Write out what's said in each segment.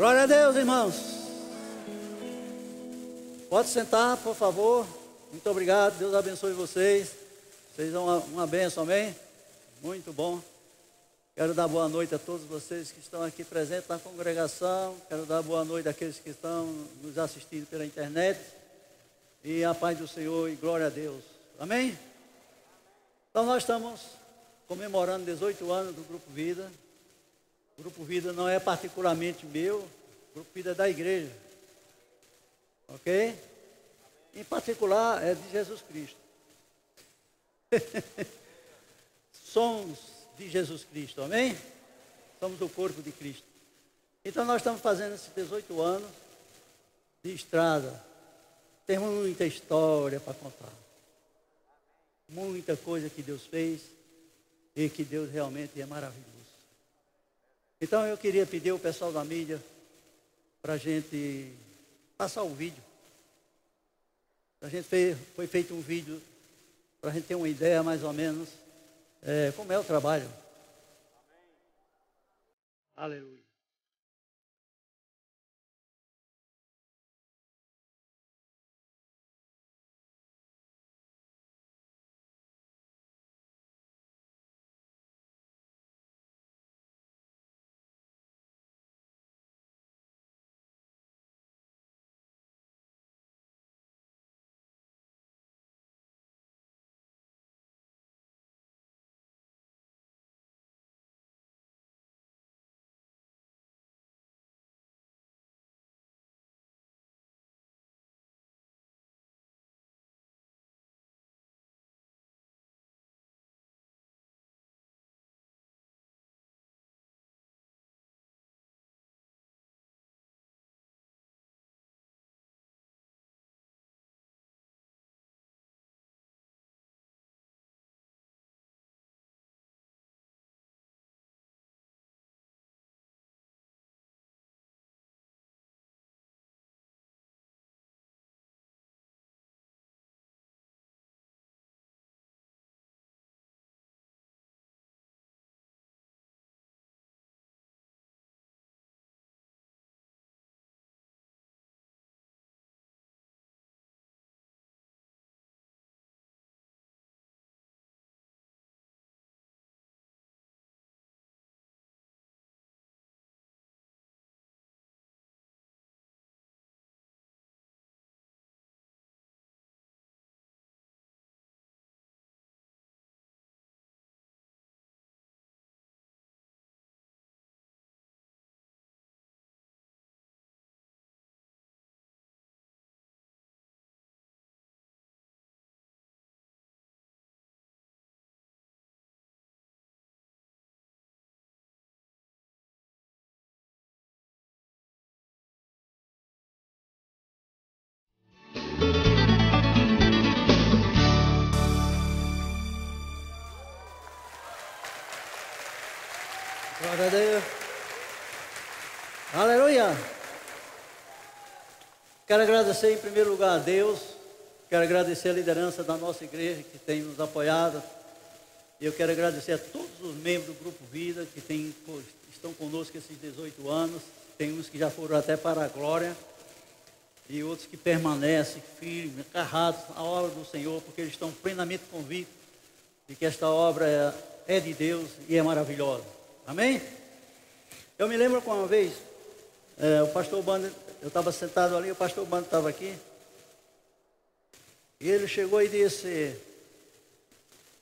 Glória a Deus, irmãos. Pode sentar, por favor. Muito obrigado. Deus abençoe vocês. Vocês são uma, uma benção, amém? Muito bom. Quero dar boa noite a todos vocês que estão aqui presentes na congregação. Quero dar boa noite àqueles que estão nos assistindo pela internet. E a paz do Senhor e glória a Deus. Amém? Então nós estamos comemorando 18 anos do Grupo Vida. O Grupo Vida não é particularmente meu, o Grupo Vida é da igreja. Ok? Em particular é de Jesus Cristo. Somos de Jesus Cristo, amém? Somos do corpo de Cristo. Então nós estamos fazendo esses 18 anos de estrada. Temos muita história para contar. Muita coisa que Deus fez e que Deus realmente é maravilhoso. Então eu queria pedir ao pessoal da mídia para a gente passar o vídeo. A gente fez, foi feito um vídeo para a gente ter uma ideia mais ou menos é, como é o trabalho. Amém. Aleluia. Glória a Deus. Aleluia. Quero agradecer em primeiro lugar a Deus. Quero agradecer a liderança da nossa igreja que tem nos apoiado. E eu quero agradecer a todos os membros do Grupo Vida que tem, estão conosco esses 18 anos. Tem uns que já foram até para a glória. E outros que permanecem firmes, agarrados à obra do Senhor, porque eles estão plenamente convictos de que esta obra é, é de Deus e é maravilhosa. Amém? Eu me lembro que uma vez, é, o pastor Bando, eu estava sentado ali, o pastor Bando estava aqui. E ele chegou e disse,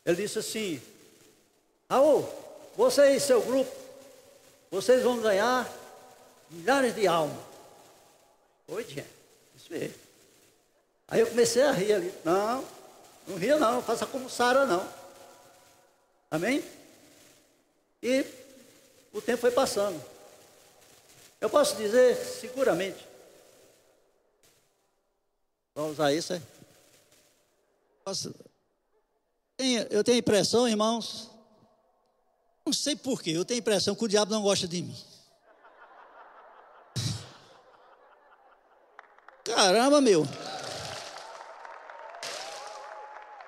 ele disse assim, Raul, você e seu grupo, vocês vão ganhar milhares de almas. Oi, gente, isso mesmo. Aí eu comecei a rir ali. Não, não ria não, faça como Sara não. Amém? E o tempo foi passando. Eu posso dizer seguramente. Vamos usar isso, é? Eu tenho a impressão, irmãos, não sei porquê, eu tenho a impressão que o diabo não gosta de mim. Caramba, meu.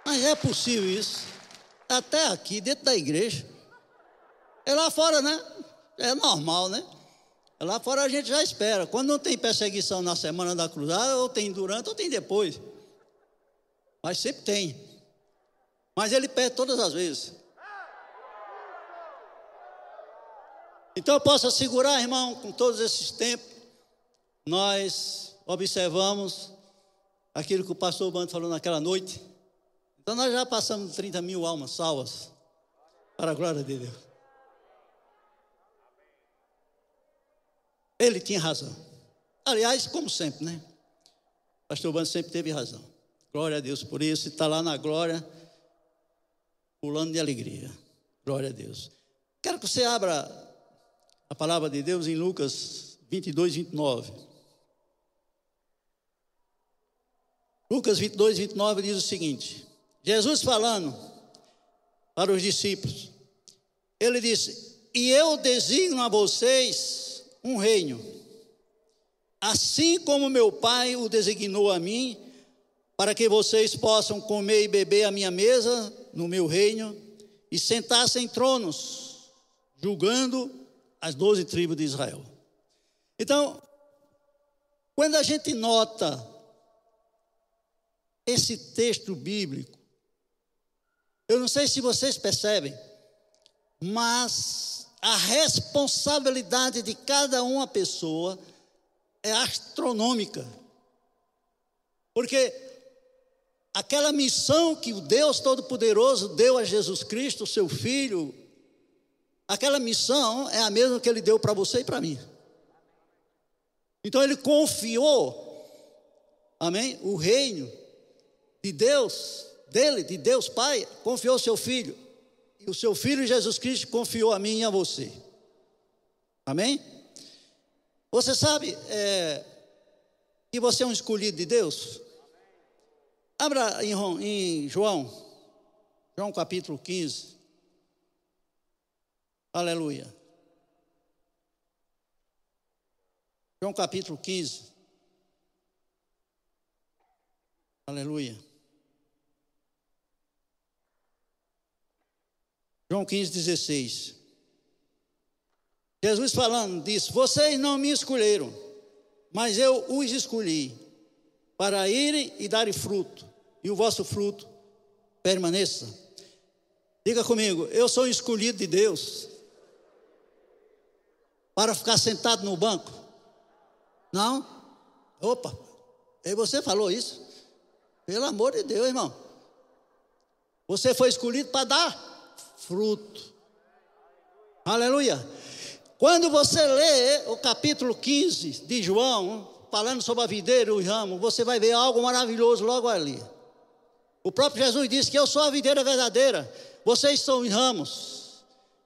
Mas é possível isso. Até aqui, dentro da igreja. É lá fora, né? É normal, né? Lá fora a gente já espera. Quando não tem perseguição na semana da cruzada, ou tem durante ou tem depois. Mas sempre tem. Mas ele perde todas as vezes. Então eu posso assegurar, irmão, com todos esses tempos, nós observamos aquilo que o pastor Bando falou naquela noite. Então nós já passamos 30 mil almas salvas, para a glória de Deus. Ele tinha razão. Aliás, como sempre, né? Pastor Bando sempre teve razão. Glória a Deus por isso, está lá na glória, pulando de alegria. Glória a Deus. Quero que você abra a palavra de Deus em Lucas 22, 29. Lucas 22, 29 diz o seguinte: Jesus falando para os discípulos, ele disse: E eu designo a vocês um reino, assim como meu Pai o designou a mim, para que vocês possam comer e beber à minha mesa no meu reino e sentar-se em tronos, julgando as doze tribos de Israel. Então, quando a gente nota esse texto bíblico, eu não sei se vocês percebem, mas a responsabilidade de cada uma pessoa é astronômica. Porque aquela missão que o Deus Todo-Poderoso deu a Jesus Cristo, seu Filho, aquela missão é a mesma que ele deu para você e para mim. Então ele confiou, amém? O reino de Deus, dele, de Deus Pai, confiou seu Filho. O seu Filho Jesus Cristo confiou a mim e a você. Amém? Você sabe é, que você é um escolhido de Deus? Abra em, em João, João capítulo 15. Aleluia. João capítulo 15. Aleluia. João 15, 16. Jesus falando disse: Vocês não me escolheram, mas eu os escolhi para irem e darem fruto, e o vosso fruto permaneça. Diga comigo, eu sou escolhido de Deus para ficar sentado no banco? Não? Opa, e você falou isso? Pelo amor de Deus, irmão. Você foi escolhido para dar fruto. Aleluia. Quando você lê o capítulo 15 de João, falando sobre a videira e o ramo, você vai ver algo maravilhoso logo ali. O próprio Jesus disse que eu sou a videira verdadeira, vocês são os ramos.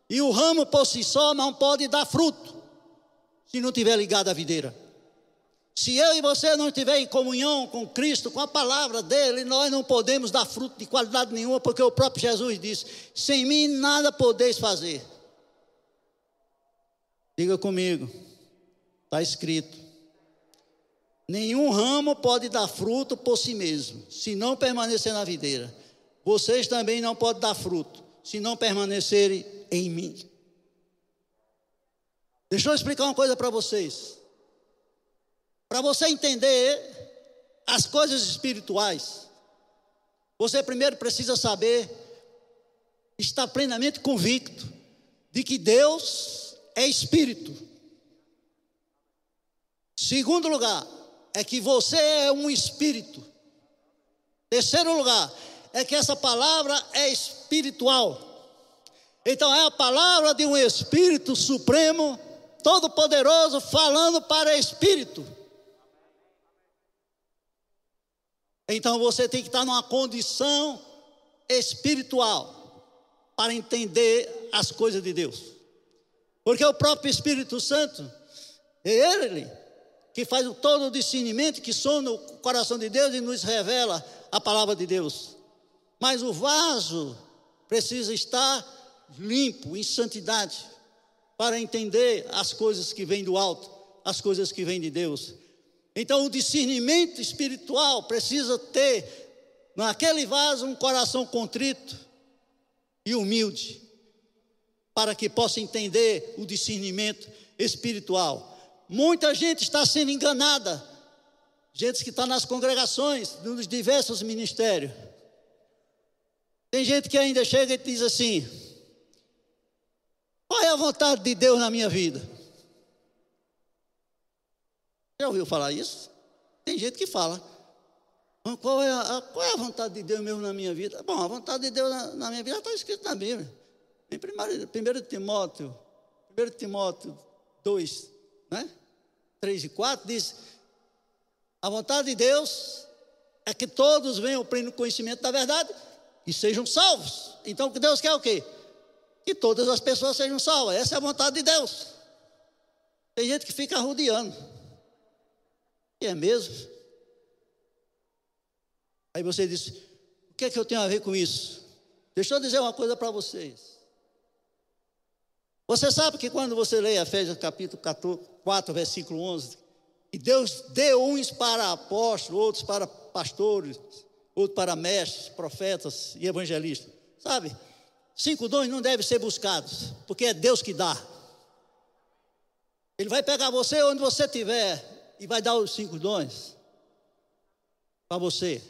E o ramo por si só não pode dar fruto se não tiver ligado à videira. Se eu e você não estiver em comunhão com Cristo, com a palavra dele, nós não podemos dar fruto de qualidade nenhuma, porque o próprio Jesus disse: sem mim nada podeis fazer. Diga comigo, está escrito: nenhum ramo pode dar fruto por si mesmo, se não permanecer na videira. Vocês também não podem dar fruto, se não permanecerem em mim. Deixa eu explicar uma coisa para vocês. Para você entender as coisas espirituais, você primeiro precisa saber, estar plenamente convicto de que Deus é espírito. Segundo lugar, é que você é um espírito. Terceiro lugar, é que essa palavra é espiritual. Então é a palavra de um Espírito Supremo, Todo-Poderoso, falando para espírito. Então você tem que estar numa condição espiritual para entender as coisas de Deus. Porque o próprio Espírito Santo, é Ele que faz todo o discernimento que sonda o coração de Deus e nos revela a palavra de Deus. Mas o vaso precisa estar limpo, em santidade, para entender as coisas que vêm do alto, as coisas que vêm de Deus. Então, o discernimento espiritual precisa ter naquele vaso um coração contrito e humilde, para que possa entender o discernimento espiritual. muita gente está sendo enganada. Gente que está nas congregações, nos diversos ministérios. Tem gente que ainda chega e diz assim: qual é a vontade de Deus na minha vida? Já ouviu falar isso? Tem gente que fala. Qual é a, qual é a vontade de Deus mesmo na minha vida? Bom, a vontade de Deus na, na minha vida está escrito na Bíblia. Em 1 Timóteo, 1 Timóteo 2, né? 3 e 4, diz: A vontade de Deus é que todos venham ao pleno conhecimento da verdade e sejam salvos. Então, Deus quer o quê? Que todas as pessoas sejam salvas. Essa é a vontade de Deus. Tem gente que fica rodeando. E é mesmo. Aí você diz: o que é que eu tenho a ver com isso? Deixa eu dizer uma coisa para vocês. Você sabe que quando você lê Efésios capítulo 4, versículo 11, que Deus deu uns para apóstolos, outros para pastores, outros para mestres, profetas e evangelistas. Sabe? Cinco dons não devem ser buscados, porque é Deus que dá. Ele vai pegar você onde você estiver e vai dar os cinco dons para você.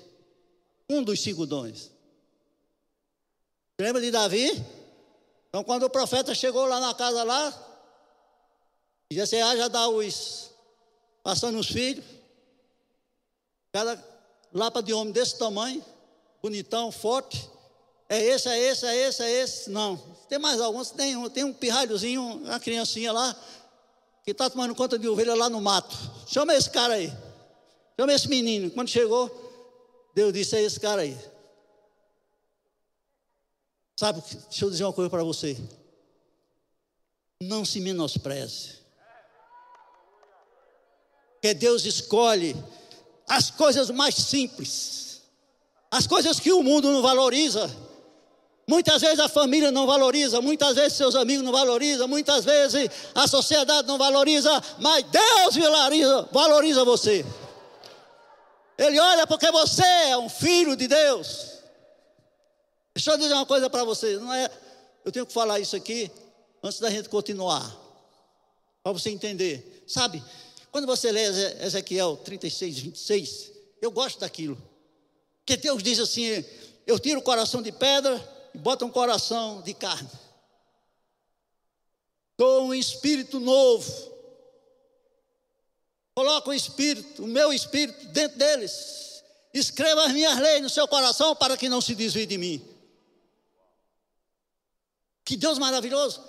Um dos cinco dons. Lembra de Davi? Então, quando o profeta chegou lá na casa lá, Jessé já dá os, passando os filhos, cada lapa de homem desse tamanho, bonitão, forte, é esse, é esse, é esse, é esse, não, tem mais alguns, tem um, tem um pirralhozinho, uma criancinha lá, que está tomando conta de ovelha lá no mato, chama esse cara aí, chama esse menino, quando chegou, Deus disse, é esse cara aí, Sabe, deixa eu dizer uma coisa para você. Não se menospreze. Porque Deus escolhe as coisas mais simples, as coisas que o mundo não valoriza. Muitas vezes a família não valoriza, muitas vezes seus amigos não valorizam, muitas vezes a sociedade não valoriza, mas Deus valoriza, valoriza você. Ele olha porque você é um filho de Deus. Deixa eu dizer uma coisa para vocês, não é, eu tenho que falar isso aqui antes da gente continuar, para você entender. Sabe, quando você lê Ezequiel 36, 26, eu gosto daquilo. Que Deus diz assim: eu tiro o coração de pedra e boto um coração de carne. Dou um espírito novo. Coloco o espírito, o meu espírito dentro deles. Escreva as minhas leis no seu coração para que não se desvie de mim. Que Deus maravilhoso.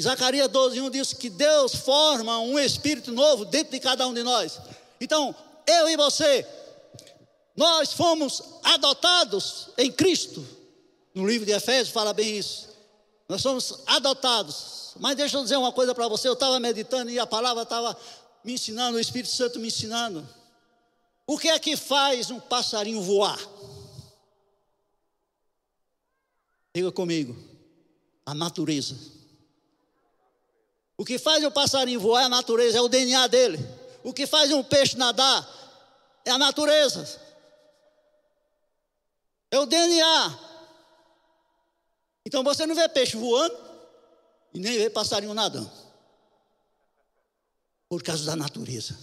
Zacarias 12, 1 diz que Deus forma um espírito novo dentro de cada um de nós. Então, eu e você, nós fomos adotados em Cristo. No livro de Efésios fala bem isso. Nós somos adotados. Mas deixa eu dizer uma coisa para você. Eu estava meditando e a palavra estava me ensinando, o Espírito Santo me ensinando. O que é que faz um passarinho voar? Diga comigo a natureza. O que faz o passarinho voar é a natureza, é o DNA dele. O que faz um peixe nadar é a natureza. É o DNA. Então você não vê peixe voando e nem vê passarinho nadando. Por causa da natureza.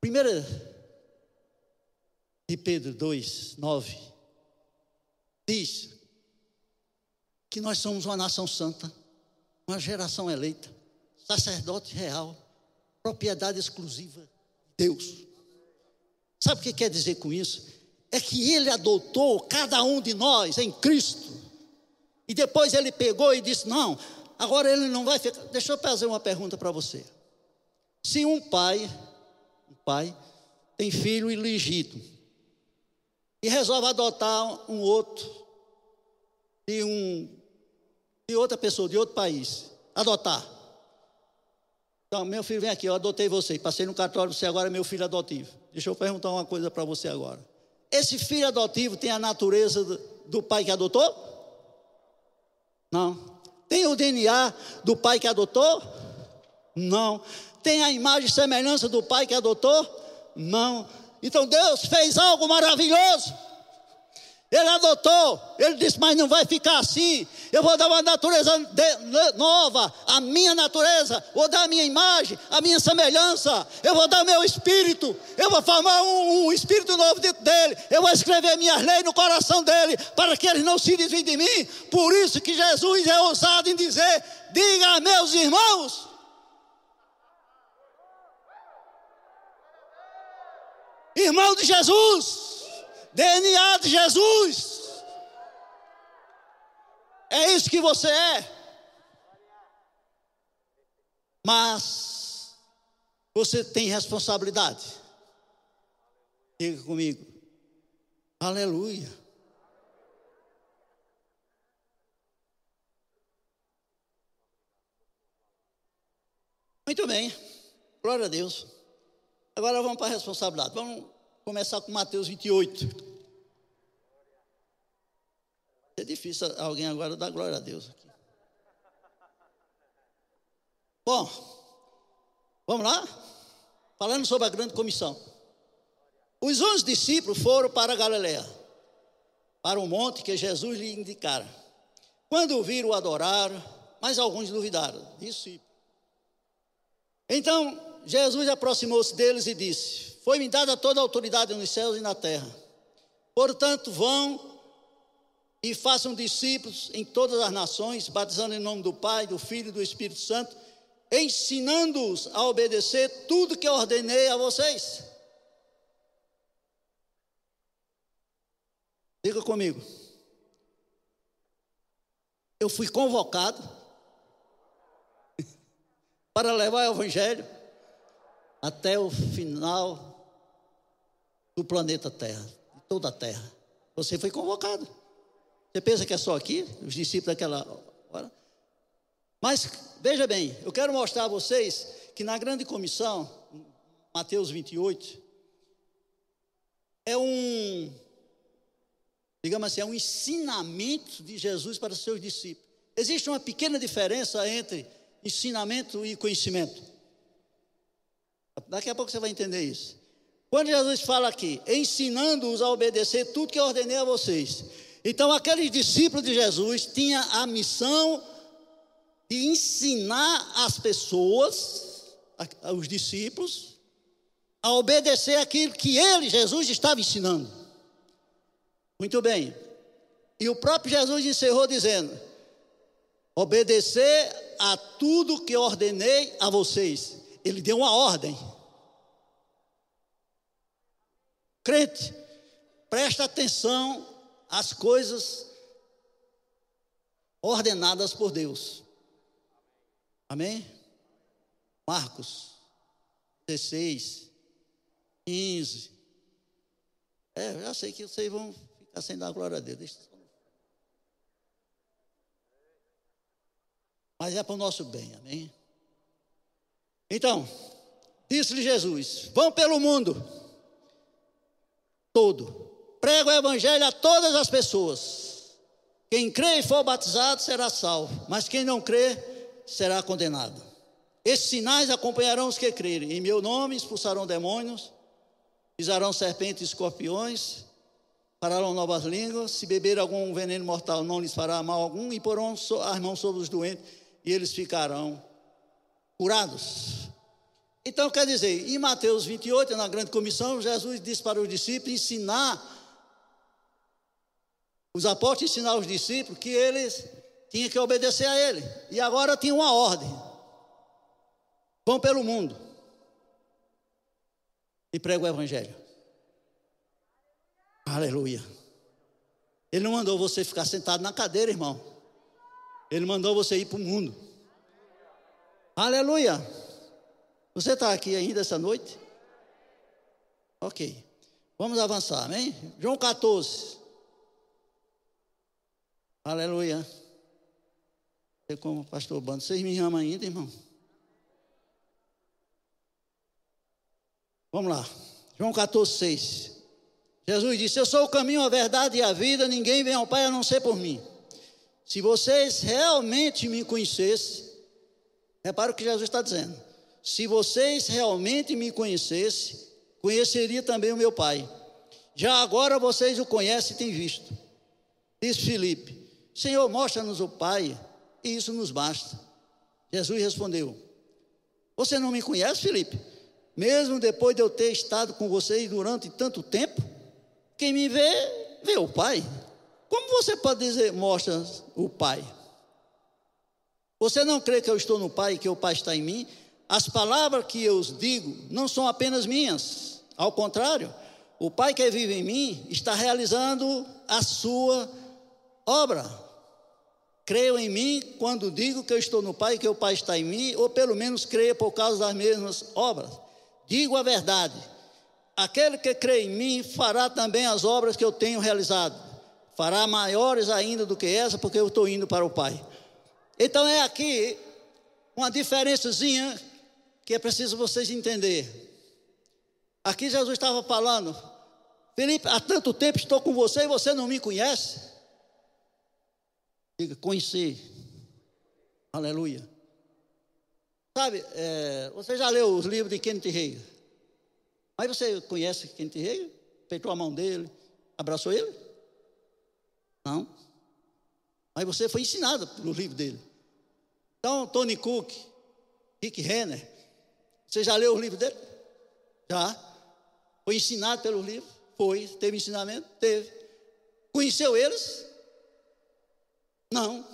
Primeira de Pedro 2, 9, diz que nós somos uma nação santa, uma geração eleita, sacerdote real, propriedade exclusiva Deus. Sabe o que quer dizer com isso? É que Ele adotou cada um de nós em Cristo. E depois Ele pegou e disse: Não, agora Ele não vai ficar. Deixa eu fazer uma pergunta para você. Se um pai pai, tem filho ilegítimo e resolve adotar um outro de um de outra pessoa, de outro país, adotar. Então, meu filho, vem aqui, eu adotei você, passei no cartório, você agora é meu filho adotivo. Deixa eu perguntar uma coisa para você agora. Esse filho adotivo tem a natureza do, pai que adotou? Não. Tem o DNA do pai que adotou? Não tem a imagem e semelhança do pai que adotou? Não. Então Deus fez algo maravilhoso. Ele adotou, ele disse: Mas não vai ficar assim. Eu vou dar uma natureza nova, a minha natureza, vou dar a minha imagem, a minha semelhança. Eu vou dar meu espírito, eu vou formar um, um espírito novo dentro dele. Eu vou escrever minhas leis no coração dele, para que ele não se desvie de mim. Por isso que Jesus é ousado em dizer: Diga a meus irmãos. Irmão de Jesus. DNA de Jesus. É isso que você é. Mas você tem responsabilidade. Diga comigo. Aleluia. Muito bem. Glória a Deus. Agora vamos para a responsabilidade. Vamos começar com Mateus 28. É difícil alguém agora dar glória a Deus aqui. Bom, vamos lá? Falando sobre a grande comissão. Os onze discípulos foram para Galiléia, para o monte que Jesus lhe indicara. Quando o viram, adoraram, mas alguns duvidaram. Discípulos. Então Jesus aproximou-se deles e disse: foi-me dada toda a autoridade nos céus e na terra. Portanto, vão e façam discípulos em todas as nações, batizando em nome do Pai, do Filho e do Espírito Santo, ensinando-os a obedecer tudo que ordenei a vocês. Diga comigo. Eu fui convocado para levar o Evangelho até o final do planeta Terra, de toda a Terra. Você foi convocado. Você pensa que é só aqui, os discípulos daquela hora? Mas veja bem, eu quero mostrar a vocês que na grande comissão, Mateus 28, é um, digamos assim, é um ensinamento de Jesus para seus discípulos. Existe uma pequena diferença entre ensinamento e conhecimento. Daqui a pouco você vai entender isso. Quando Jesus fala aqui, ensinando-os a obedecer tudo que eu ordenei a vocês. Então, aqueles discípulos de Jesus tinham a missão de ensinar as pessoas, os discípulos, a obedecer aquilo que ele, Jesus, estava ensinando. Muito bem. E o próprio Jesus encerrou dizendo: obedecer a tudo que eu ordenei a vocês. Ele deu uma ordem. Crente, presta atenção às coisas ordenadas por Deus. Amém? Marcos 16, 15. É, eu já sei que vocês vão ficar sem dar glória a Deus. Deixa Mas é para o nosso bem, amém? Então, disse-lhe Jesus: vão pelo mundo todo. Prega o evangelho a todas as pessoas. Quem crê e for batizado será salvo, mas quem não crê será condenado. Esses sinais acompanharão os que crerem. Em meu nome expulsarão demônios, pisarão serpentes e escorpiões, farão novas línguas. Se beber algum veneno mortal, não lhes fará mal algum, e porão as mãos sobre os doentes, e eles ficarão curados. Então, quer dizer, em Mateus 28, na grande comissão, Jesus disse para os discípulos ensinar, os apóstolos ensinar os discípulos que eles tinham que obedecer a ele. E agora tinha uma ordem: vão pelo mundo e pregam o evangelho. Aleluia. Ele não mandou você ficar sentado na cadeira, irmão. Ele mandou você ir para o mundo. Aleluia. Você está aqui ainda essa noite? Ok. Vamos avançar, amém? João 14. Aleluia. Eu como pastor Bando, vocês me amam ainda, irmão? Vamos lá. João 14, 6. Jesus disse: Eu sou o caminho, a verdade e a vida, ninguém vem ao Pai a não ser por mim. Se vocês realmente me conhecessem, repara o que Jesus está dizendo. Se vocês realmente me conhecessem, conheceria também o meu Pai. Já agora vocês o conhecem e têm visto. Diz Filipe: Senhor, mostra-nos o Pai, e isso nos basta. Jesus respondeu: Você não me conhece, Filipe? Mesmo depois de eu ter estado com vocês durante tanto tempo, quem me vê, vê o Pai. Como você pode dizer, mostra o Pai? Você não crê que eu estou no Pai e que o Pai está em mim? As palavras que eu digo não são apenas minhas, ao contrário, o Pai que vive em mim está realizando a sua obra. Creio em mim quando digo que eu estou no Pai que o Pai está em mim, ou pelo menos creia por causa das mesmas obras. Digo a verdade: aquele que crê em mim fará também as obras que eu tenho realizado, fará maiores ainda do que essa, porque eu estou indo para o Pai. Então é aqui uma diferençazinha que é preciso vocês entenderem. Aqui Jesus estava falando, Felipe, há tanto tempo estou com você e você não me conhece. Diga, conhecer. Aleluia. Sabe, é, você já leu os livros de Kenneth Reagan? Mas você conhece Kenneth Reagan? Apertou a mão dele, abraçou ele? Não. Mas você foi ensinado pelo livro dele. Então, Tony Cook, Rick Renner, você já leu o livro dele? Já. Foi ensinado pelo livro? Foi. Teve ensinamento? Teve. Conheceu eles? Não.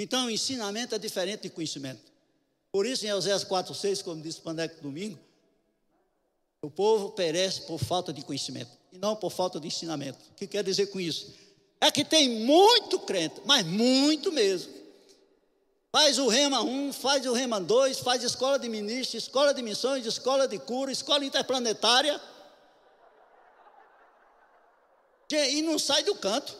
Então, ensinamento é diferente de conhecimento. Por isso, em Oséias 4,6, como disse o Pandeco domingo, o povo perece por falta de conhecimento e não por falta de ensinamento. O que quer dizer com isso? É que tem muito crente, mas muito mesmo, Faz o Rema 1, faz o Rema 2, faz escola de ministros, escola de missões, escola de cura, escola interplanetária. E não sai do canto.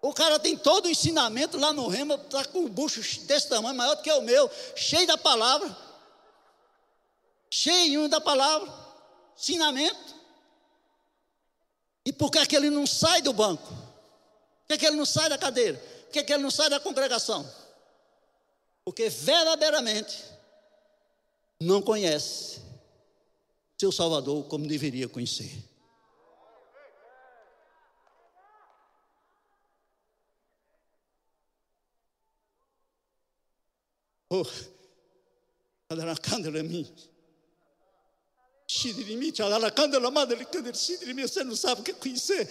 O cara tem todo o ensinamento lá no Rema, está com um bucho desse tamanho, maior do que o meu, cheio da palavra. Cheio da palavra. Ensinamento. E por que, é que ele não sai do banco? Por que, é que ele não sai da cadeira? Por que, que ele não sai da congregação? Porque verdadeiramente não conhece seu Salvador como deveria conhecer. Oh, Shidrimi, você não sabe o que é conhecer.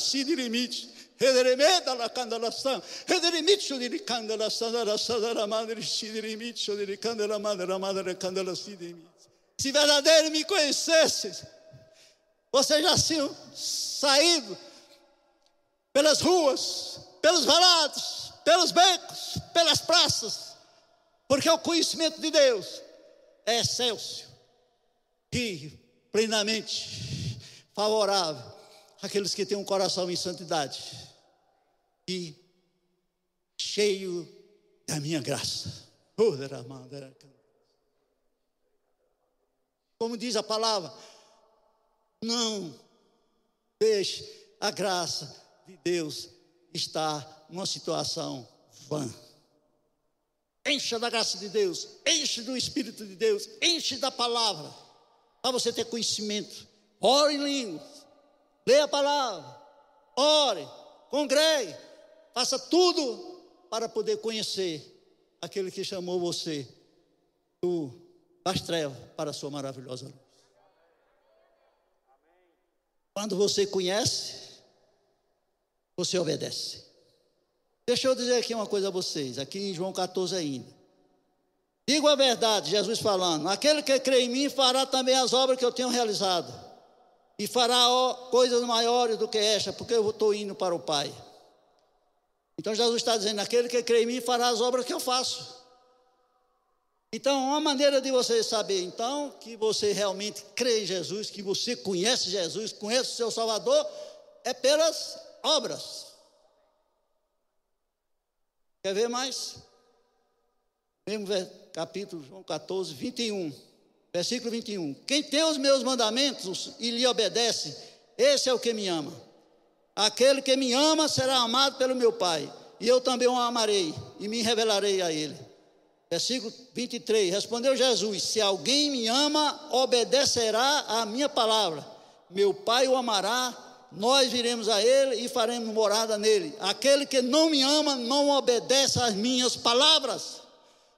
Shidrimi. De madre de madre Se verdadeiro me conhecesse, você já tinha saído pelas ruas, pelos valados, pelos becos, pelas praças, porque o conhecimento de Deus é excelso e plenamente favorável àqueles que têm um coração em santidade e cheio da minha graça. Como diz a palavra, não deixe a graça de Deus estar numa situação vã. Encha da graça de Deus, enche do Espírito de Deus, enche da palavra, para você ter conhecimento. Ore em línguas, leia a palavra, ore, congregue, Faça tudo para poder conhecer aquele que chamou você do, das trevas para a sua maravilhosa luz. Quando você conhece, você obedece. Deixa eu dizer aqui uma coisa a vocês, aqui em João 14 ainda. Digo a verdade, Jesus falando: aquele que crê em mim fará também as obras que eu tenho realizado, e fará coisas maiores do que esta, porque eu estou indo para o Pai. Então Jesus está dizendo: aquele que crê em mim fará as obras que eu faço. Então, uma maneira de você saber, então, que você realmente crê em Jesus, que você conhece Jesus, conhece o seu Salvador, é pelas obras. Quer ver mais? Mesmo capítulo João 14, 21. Versículo 21. Quem tem os meus mandamentos e lhe obedece, esse é o que me ama. Aquele que me ama será amado pelo meu Pai, e eu também o amarei e me revelarei a ele. Versículo 23. Respondeu Jesus: Se alguém me ama, obedecerá à minha palavra. Meu Pai o amará, nós viremos a ele e faremos morada nele. Aquele que não me ama não obedece às minhas palavras.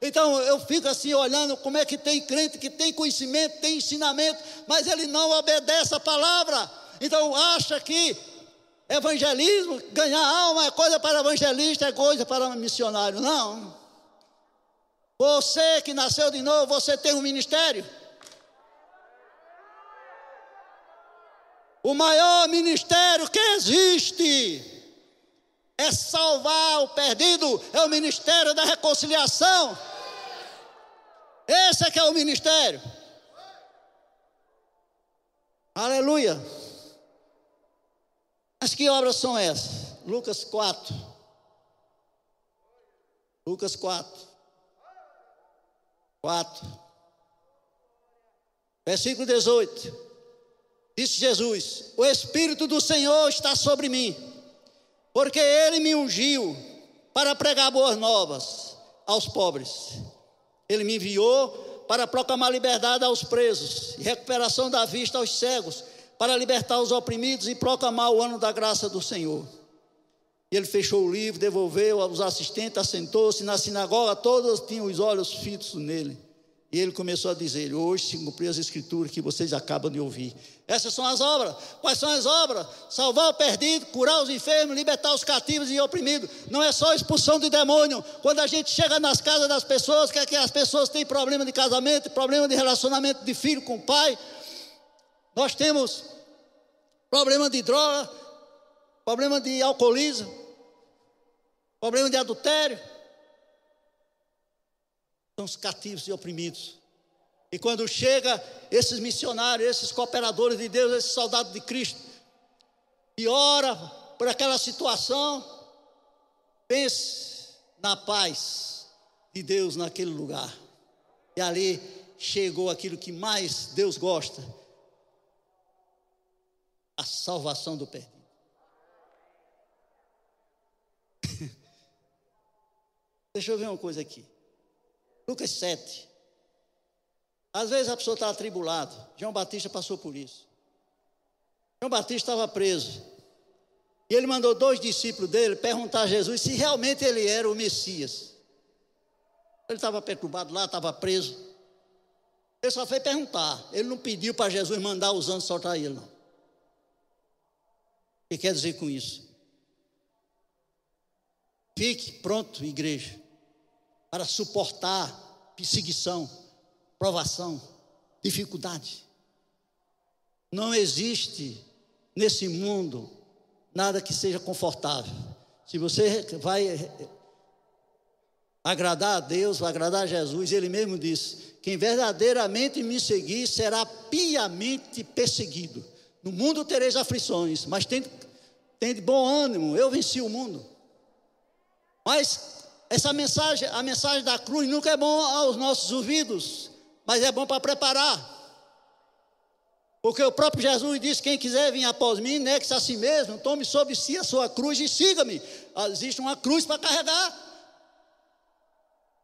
Então eu fico assim olhando como é que tem crente que tem conhecimento, tem ensinamento, mas ele não obedece a palavra. Então acha que evangelismo, ganhar alma é coisa para evangelista, é coisa para missionário. Não. Você que nasceu de novo, você tem um ministério. O maior ministério que existe é salvar o perdido, é o ministério da reconciliação. Esse é que é o ministério. Aleluia. Mas que obras são essas? Lucas 4. Lucas 4. 4. Versículo 18. Disse Jesus: O Espírito do Senhor está sobre mim, porque Ele me ungiu para pregar boas novas aos pobres. Ele me enviou para proclamar liberdade aos presos e recuperação da vista aos cegos, para libertar os oprimidos e proclamar o ano da graça do Senhor. E ele fechou o livro, devolveu aos assistentes, assentou-se na sinagoga, todos tinham os olhos fitos nele. E ele começou a dizer: Hoje se cumpriu as escrituras que vocês acabam de ouvir. Essas são as obras. Quais são as obras? Salvar o perdido, curar os enfermos, libertar os cativos e oprimidos. Não é só expulsão de demônio. Quando a gente chega nas casas das pessoas, que, é que as pessoas têm problema de casamento, problema de relacionamento de filho com o pai. Nós temos problema de droga, problema de alcoolismo, problema de adultério são os cativos e oprimidos. E quando chega esses missionários, esses cooperadores de Deus, esses soldados de Cristo, e ora por aquela situação, pense na paz de Deus naquele lugar. E ali chegou aquilo que mais Deus gosta: a salvação do perdido. Deixa eu ver uma coisa aqui. Lucas 7. Às vezes a pessoa está atribulada. João Batista passou por isso. João Batista estava preso. E ele mandou dois discípulos dele perguntar a Jesus se realmente ele era o Messias. Ele estava perturbado lá, estava preso. Ele só foi perguntar. Ele não pediu para Jesus mandar os anjos soltar ele, não. Que quer dizer com isso? Fique pronto, igreja para suportar perseguição, provação, dificuldade. Não existe nesse mundo nada que seja confortável. Se você vai agradar a Deus, vai agradar a Jesus, ele mesmo disse: quem verdadeiramente me seguir será piamente perseguido. No mundo tereis aflições, mas tem, tem de bom ânimo, eu venci o mundo. Mas essa mensagem, a mensagem da cruz nunca é bom aos nossos ouvidos, mas é bom para preparar. Porque o próprio Jesus disse: quem quiser vir após mim, negue-se a si mesmo, tome sobre si a sua cruz e siga-me. Ah, existe uma cruz para carregar.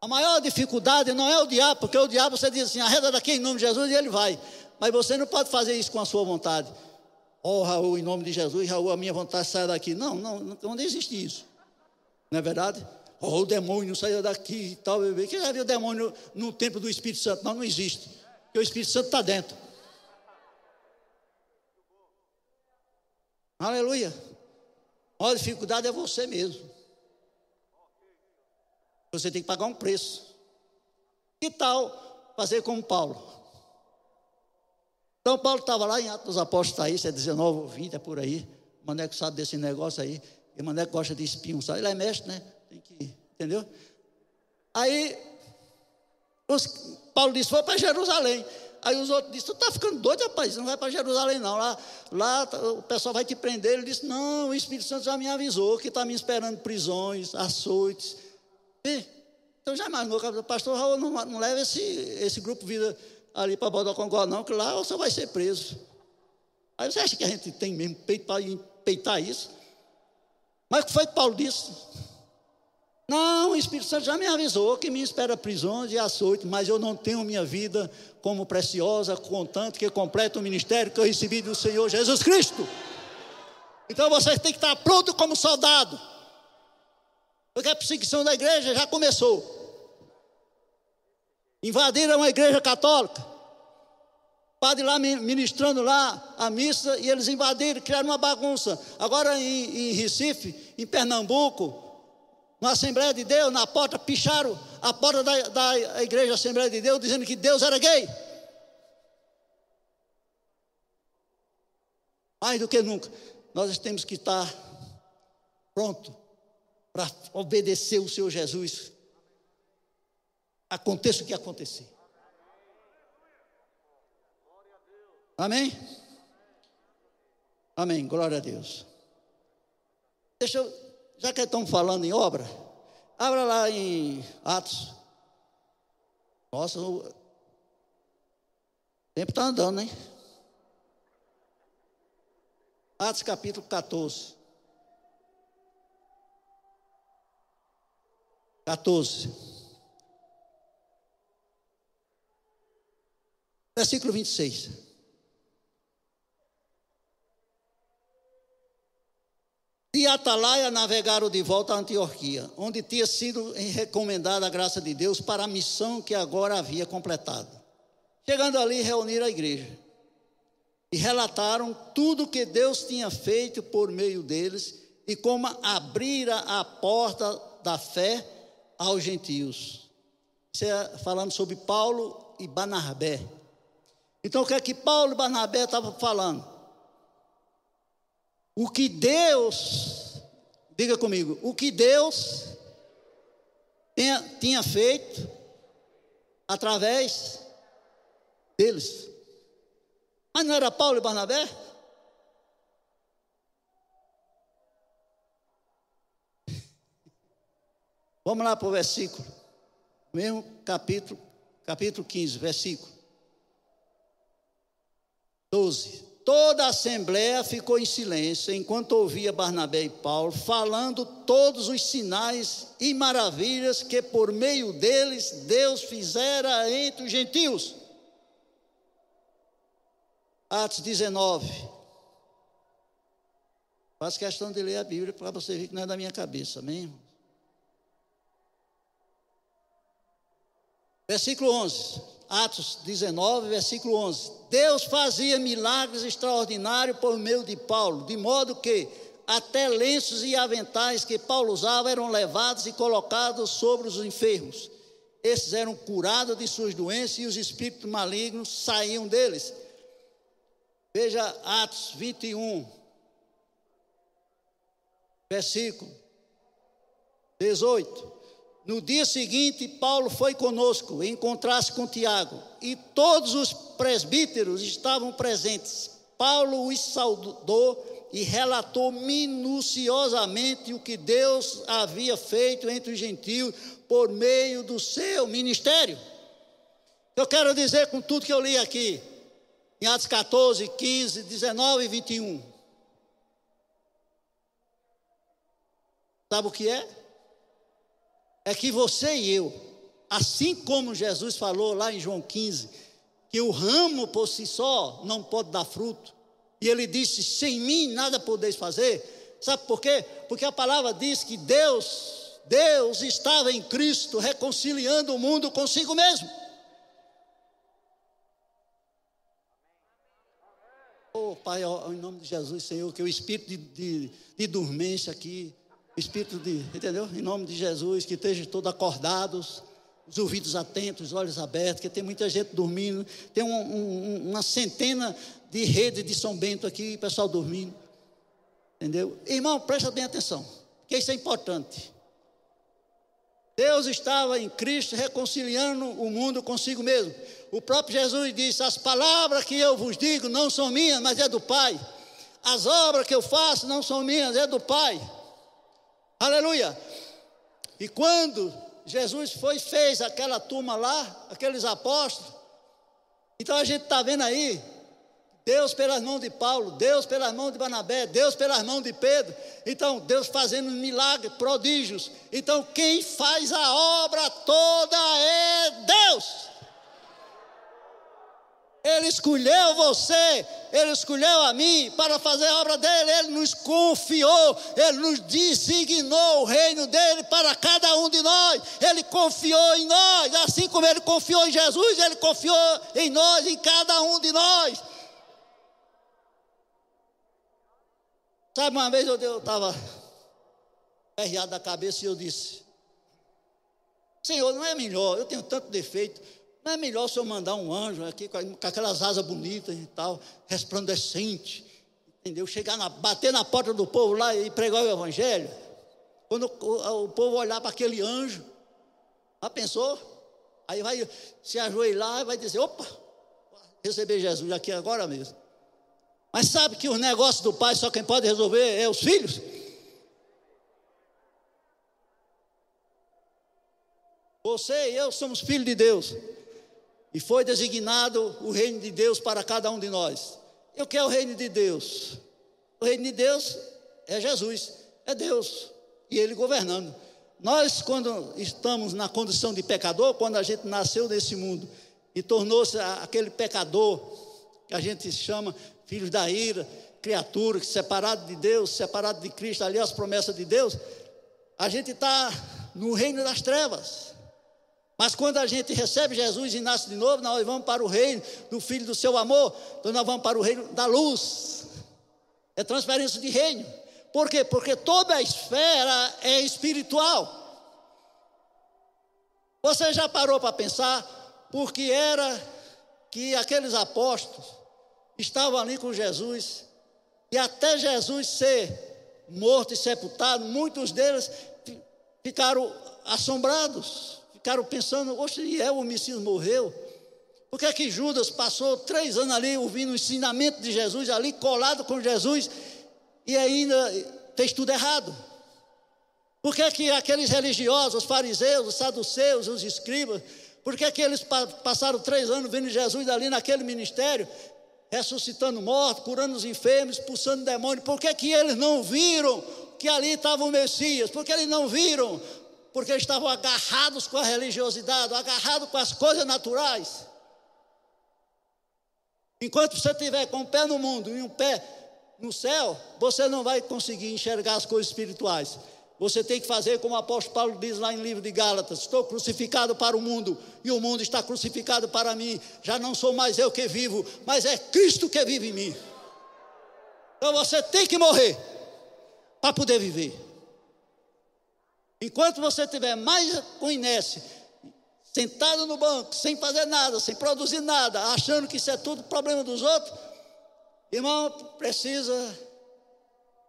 A maior dificuldade não é o diabo, porque o diabo você diz assim: arreda daqui em nome de Jesus e ele vai. Mas você não pode fazer isso com a sua vontade. Oh, Raul, em nome de Jesus, Raul, a minha vontade sai daqui. Não, não, não existe isso. Não é verdade? oh, o demônio saiu daqui e tal. Quem já viu o demônio no templo do Espírito Santo? Não, não existe. Porque o Espírito Santo está dentro. Aleluia. A dificuldade é você mesmo. Você tem que pagar um preço. Que tal fazer como Paulo? Então, Paulo estava lá em Atos dos Apóstolos, está aí, isso é 19 ou 20, é por aí. O Maneco sabe desse negócio aí. E o Maneco gosta de espinho, sabe? Ele é mestre, né? Tem que, entendeu? Aí, os, Paulo disse: Vou para Jerusalém. Aí os outros disseram: Tu está ficando doido, rapaz? Não vai para Jerusalém, não. Lá, lá tá, o pessoal vai te prender. Ele disse: Não, o Espírito Santo já me avisou que está me esperando prisões, açoites. E, então já imaginou, pastor Raul, não, não leva esse, esse grupo vida ali para Bodocongó, não, que lá você vai ser preso. Aí você acha que a gente tem mesmo peito para peitar isso? Mas o que foi que Paulo disse? Não, o Espírito Santo já me avisou que me espera prisões e açoite, mas eu não tenho minha vida como preciosa, contanto que completa o ministério que eu recebi do Senhor Jesus Cristo. Então você tem que estar pronto como soldado. Porque a perseguição da igreja já começou. Invadiram a igreja católica. Padre lá ministrando lá a missa e eles invadiram, criaram uma bagunça. Agora em, em Recife, em Pernambuco, na Assembleia de Deus, na porta, picharam a porta da, da igreja Assembleia de Deus, dizendo que Deus era gay. Mais do que nunca, nós temos que estar pronto para obedecer o Senhor Jesus. Aconteça o que acontecer. Amém? Amém, glória a Deus. Deixa eu já que estamos falando em obra, abra lá em Atos. Nossa, o tempo está andando, hein? Atos capítulo 14. 14. Versículo 26. De Atalaia navegaram de volta a Antioquia, onde tinha sido recomendada a graça de Deus para a missão que agora havia completado. Chegando ali, reuniram a igreja e relataram tudo que Deus tinha feito por meio deles e como abrira a porta da fé aos gentios. Isso é falando sobre Paulo e Barnabé. Então, o que é que Paulo e Barnabé estavam falando? O que Deus, diga comigo, o que Deus tinha, tinha feito através deles. Mas não era Paulo e Barnabé? Vamos lá para o versículo, mesmo capítulo, capítulo 15, versículo 12. Toda a assembleia ficou em silêncio enquanto ouvia Barnabé e Paulo falando todos os sinais e maravilhas que por meio deles Deus fizera entre os gentios. Atos 19. Faço questão de ler a Bíblia para você ver que não é da minha cabeça, amém? Versículo 11. Atos 19, versículo 11. Deus fazia milagres extraordinários por meio de Paulo, de modo que até lenços e aventais que Paulo usava eram levados e colocados sobre os enfermos. Esses eram curados de suas doenças e os espíritos malignos saíam deles. Veja Atos 21, versículo 18. No dia seguinte, Paulo foi conosco, encontrar-se com Tiago, e todos os presbíteros estavam presentes. Paulo os saudou e relatou minuciosamente o que Deus havia feito entre os gentios por meio do seu ministério. Eu quero dizer com tudo que eu li aqui, em Atos 14, 15, 19 e 21. Sabe o que é? É que você e eu, assim como Jesus falou lá em João 15, que o ramo por si só não pode dar fruto, e ele disse: sem mim nada podeis fazer. Sabe por quê? Porque a palavra diz que Deus, Deus estava em Cristo reconciliando o mundo consigo mesmo. Oh, Pai, em nome de Jesus, Senhor, que o espírito de, de, de dormência aqui espírito de, entendeu? Em nome de Jesus, que estejam todos acordados, os ouvidos atentos, os olhos abertos, que tem muita gente dormindo, tem um, um, uma centena de redes de São Bento aqui, pessoal dormindo, entendeu? Irmão, presta bem atenção, porque isso é importante. Deus estava em Cristo reconciliando o mundo consigo mesmo. O próprio Jesus disse: As palavras que eu vos digo não são minhas, mas é do Pai. As obras que eu faço não são minhas, é do Pai. Aleluia. E quando Jesus foi fez aquela turma lá, aqueles apóstolos, então a gente está vendo aí, Deus pelas mãos de Paulo, Deus pelas mãos de Barnabé, Deus pelas mãos de Pedro. Então, Deus fazendo milagres, prodígios. Então, quem faz a obra toda é Deus. Ele escolheu você, Ele escolheu a mim para fazer a obra dele, Ele nos confiou, Ele nos designou o reino dele para cada um de nós, Ele confiou em nós, assim como Ele confiou em Jesus, Ele confiou em nós, em cada um de nós. Sabe, uma vez eu estava errado da cabeça e eu disse: Senhor, não é melhor, eu tenho tanto defeito não é melhor o senhor mandar um anjo aqui com, aquelas asas bonitas e tal, resplandecente, entendeu? Chegar na, bater na porta do povo lá e pregar o evangelho. Quando o, o povo olhar para aquele anjo, já pensou? Aí vai se ajoelhar e vai dizer: opa, receber Jesus aqui agora mesmo. Mas sabe que os negócios do pai só quem pode resolver é os filhos? Você e eu somos filhos de Deus. E foi designado o reino de Deus para cada um de nós. E o que é o reino de Deus? O reino de Deus é Jesus, é Deus e Ele governando. Nós, quando estamos na condição de pecador, quando a gente nasceu nesse mundo e tornou-se aquele pecador que a gente chama filhos da ira, criatura, separado de Deus, separado de Cristo, ali as promessas de Deus, a gente está no reino das trevas. Mas quando a gente recebe Jesus e nasce de novo, nós vamos para o reino do Filho do seu amor, então nós vamos para o reino da luz. É transferência de reino. Por quê? Porque toda a esfera é espiritual. Você já parou para pensar por que era que aqueles apóstolos estavam ali com Jesus e até Jesus ser morto e sepultado, muitos deles ficaram assombrados ficaram pensando, oxe, e é o Messias morreu? Por que é que Judas passou três anos ali ouvindo o ensinamento de Jesus, ali colado com Jesus, e ainda fez tudo errado? Por que, é que aqueles religiosos, os fariseus, os saduceus, os escribas, por que, é que eles passaram três anos vendo Jesus ali naquele ministério, ressuscitando mortos, curando os enfermos, expulsando demônios? Por que, é que eles não viram que ali estava o Messias? Por que eles não viram porque estavam agarrados com a religiosidade, agarrados com as coisas naturais. Enquanto você estiver com um pé no mundo e um pé no céu, você não vai conseguir enxergar as coisas espirituais. Você tem que fazer como o apóstolo Paulo diz lá em livro de Gálatas: Estou crucificado para o mundo e o mundo está crucificado para mim. Já não sou mais eu que vivo, mas é Cristo que vive em mim. Então você tem que morrer para poder viver. Enquanto você estiver mais com inércia, sentado no banco, sem fazer nada, sem produzir nada, achando que isso é tudo problema dos outros, irmão, precisa,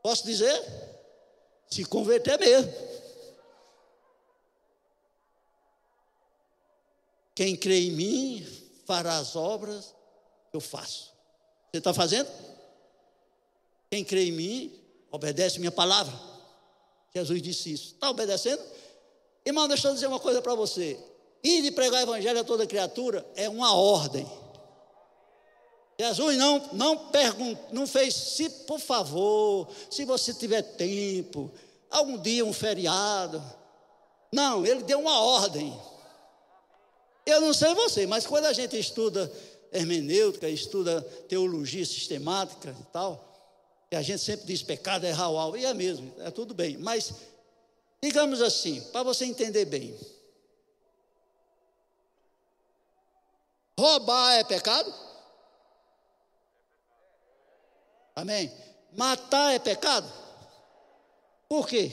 posso dizer, se converter mesmo. Quem crê em mim fará as obras que eu faço. Você está fazendo? Quem crê em mim, obedece minha palavra. Jesus disse isso. Está obedecendo? Irmão, deixa eu dizer uma coisa para você. Ir de pregar o evangelho a toda criatura é uma ordem. Jesus não, não, pergun não fez, se por favor, se você tiver tempo, algum dia um feriado. Não, ele deu uma ordem. Eu não sei você, mas quando a gente estuda hermenêutica, estuda teologia sistemática e tal, e a gente sempre diz pecado é alvo, e é mesmo, é tudo bem. Mas, digamos assim, para você entender bem: roubar é pecado? Amém? Matar é pecado? Por quê?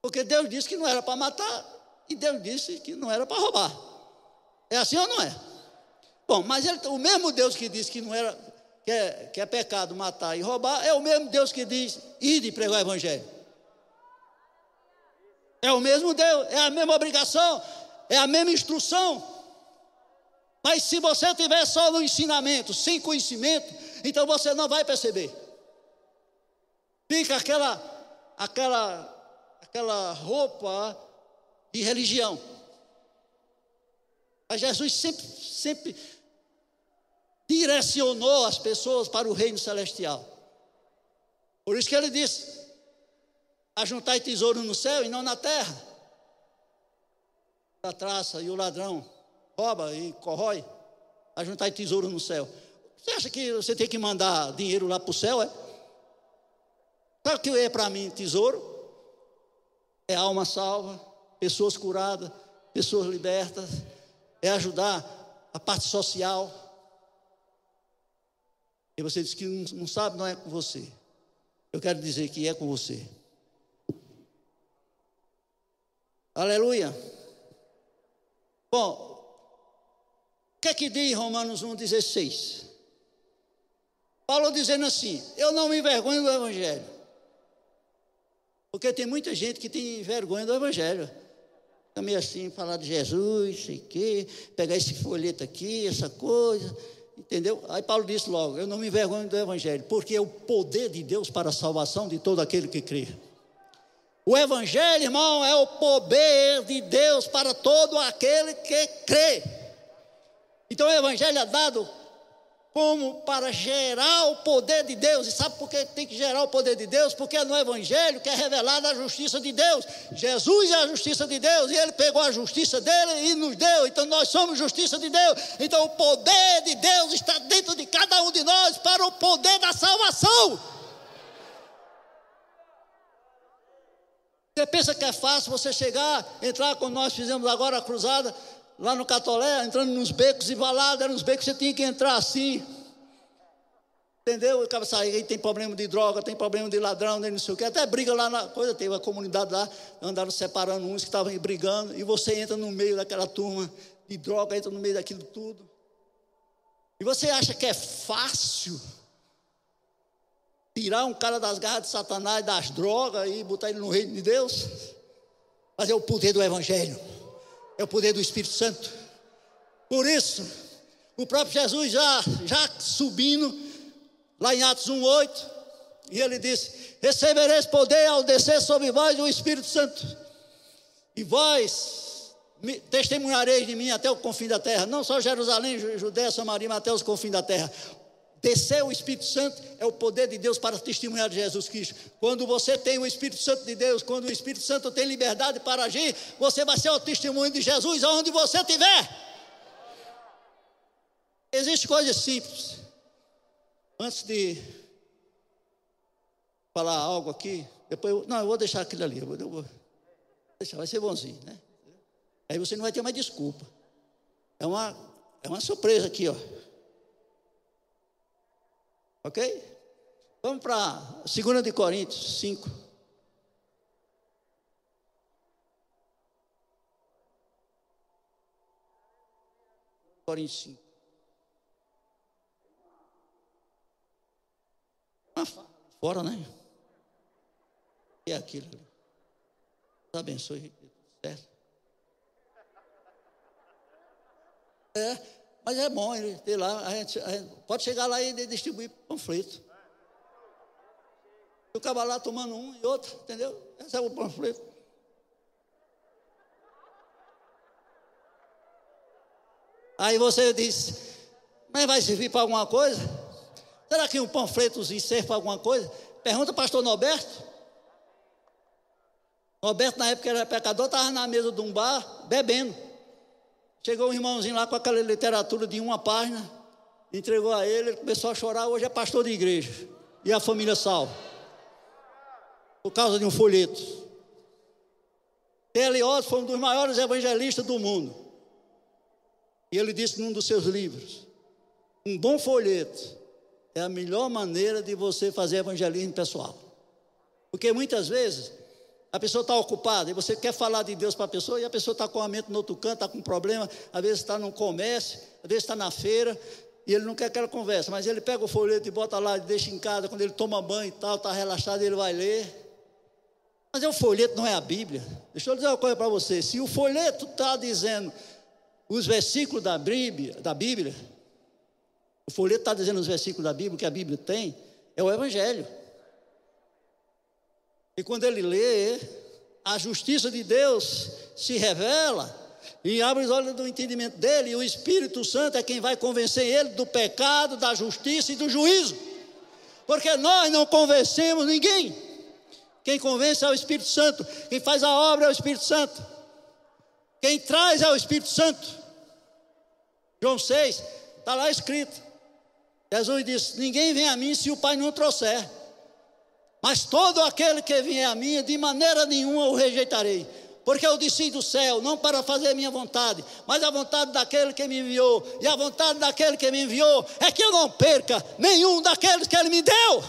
Porque Deus disse que não era para matar, e Deus disse que não era para roubar. É assim ou não é? Bom, mas ele, o mesmo Deus que disse que não era que é, que é pecado matar e roubar, é o mesmo Deus que diz: ide pregar o Evangelho. É o mesmo Deus, é a mesma obrigação, é a mesma instrução. Mas se você tiver só no ensinamento, sem conhecimento, então você não vai perceber. Fica aquela, aquela, aquela roupa de religião. Mas Jesus sempre, sempre direcionou as pessoas para o reino celestial. Por isso que ele disse: ajuntai tesouro no céu e não na terra. A traça e o ladrão rouba e corrói, ajuntai tesouro no céu. Você acha que você tem que mandar dinheiro lá para o céu? É? Sabe o que é para mim tesouro? É alma salva, pessoas curadas, pessoas libertas, é ajudar a parte social. E você diz que não sabe, não é com você. Eu quero dizer que é com você. Aleluia. Bom, o que é que diz Romanos 1,16? Paulo dizendo assim: Eu não me envergonho do Evangelho. Porque tem muita gente que tem vergonha do Evangelho. Também assim, falar de Jesus, sei que, pegar esse folheto aqui, essa coisa, entendeu? Aí Paulo disse logo: Eu não me envergonho do Evangelho, porque é o poder de Deus para a salvação de todo aquele que crê. O Evangelho, irmão, é o poder de Deus para todo aquele que crê. Então o Evangelho é dado como para gerar o poder de Deus. E sabe por que tem que gerar o poder de Deus? Porque é no Evangelho que é revelada a justiça de Deus. Jesus é a justiça de Deus e ele pegou a justiça dele e nos deu. Então nós somos justiça de Deus. Então o poder de Deus está dentro de cada um de nós para o poder da salvação. Você pensa que é fácil você chegar, entrar como nós fizemos agora a cruzada, lá no Catolé, entrando nos becos e valados, eram nos becos que você tinha que entrar assim. Entendeu? O cara sai, aí tem problema de droga, tem problema de ladrão, não sei o que, até briga lá na coisa, teve uma comunidade lá, andaram separando uns que estavam brigando, e você entra no meio daquela turma de droga, entra no meio daquilo tudo. E você acha que é fácil tirar um cara das garras de Satanás, das drogas e botar ele no reino de Deus. Mas é o poder do Evangelho, é o poder do Espírito Santo. Por isso, o próprio Jesus já, já subindo, lá em Atos 1,8, e ele disse: Recebereis poder ao descer sobre vós o Espírito Santo, e vós testemunhareis de mim até o confim da terra, não só Jerusalém, Judéia, Samaria, mas até os confins da terra. Descer o Espírito Santo é o poder de Deus para testemunhar de Jesus Cristo. Quando você tem o Espírito Santo de Deus, quando o Espírito Santo tem liberdade para agir, você vai ser o testemunho de Jesus aonde você estiver. Existem coisas simples. Antes de falar algo aqui, depois eu, não, eu vou deixar aquilo ali, eu vou, eu vou deixar, vai ser bonzinho, né? Aí você não vai ter mais desculpa. É uma, é uma surpresa aqui, ó. Ok? Vamos para 2 de Coríntios 5. Coríntios 5. Ah, fora, né? E é aquilo. Deus abençoe, certo? É. Mas é bom ele ter lá, a gente, a gente pode chegar lá e distribuir panfleto. O cara lá tomando um e outro, entendeu? Esse é o panfleto. Aí você diz, mas vai servir para alguma coisa? Será que um panfletozinho serve para alguma coisa? Pergunta o pastor Norberto. Norberto, na época era pecador, estava na mesa de um bar bebendo. Chegou um irmãozinho lá com aquela literatura de uma página, entregou a ele, ele começou a chorar. Hoje é pastor de igreja. E a família salva. Por causa de um folheto. Otto foi um dos maiores evangelistas do mundo. E ele disse num dos seus livros: um bom folheto é a melhor maneira de você fazer evangelismo pessoal. Porque muitas vezes a pessoa está ocupada e você quer falar de Deus para a pessoa e a pessoa está com a mente no outro canto, está com um problema, às vezes está no comércio, às vezes está na feira e ele não quer aquela conversa, mas ele pega o folheto e bota lá, deixa em casa, quando ele toma banho e tal, está relaxado, ele vai ler. Mas é o folheto, não é a Bíblia. Deixa eu dizer uma coisa para você: se o folheto está dizendo os versículos da Bíblia, da Bíblia, o folheto está dizendo os versículos da Bíblia que a Bíblia tem, é o Evangelho. E quando ele lê, a justiça de Deus se revela, E abre os olhos do entendimento dele, e o Espírito Santo é quem vai convencer ele do pecado, da justiça e do juízo. Porque nós não convencemos ninguém. Quem convence é o Espírito Santo. Quem faz a obra é o Espírito Santo. Quem traz é o Espírito Santo. João 6, está lá escrito. Jesus disse: Ninguém vem a mim se o Pai não trouxer. Mas todo aquele que vier a mim, de maneira nenhuma o rejeitarei. Porque eu desci do céu, não para fazer minha vontade, mas a vontade daquele que me enviou. E a vontade daquele que me enviou é que eu não perca nenhum daqueles que ele me deu.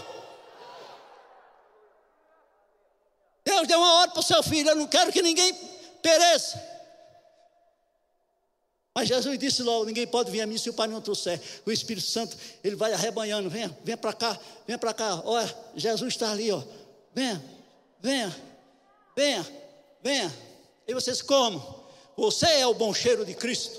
Deus deu uma ordem para o seu filho, eu não quero que ninguém pereça. Mas Jesus disse logo: ninguém pode vir a mim se o Pai não trouxer. O Espírito Santo, ele vai arrebanhando: venha, venha para cá, venha para cá. Olha, Jesus está ali, ó. Venha, venha, venha, venha. E vocês como? Você é o bom cheiro de Cristo.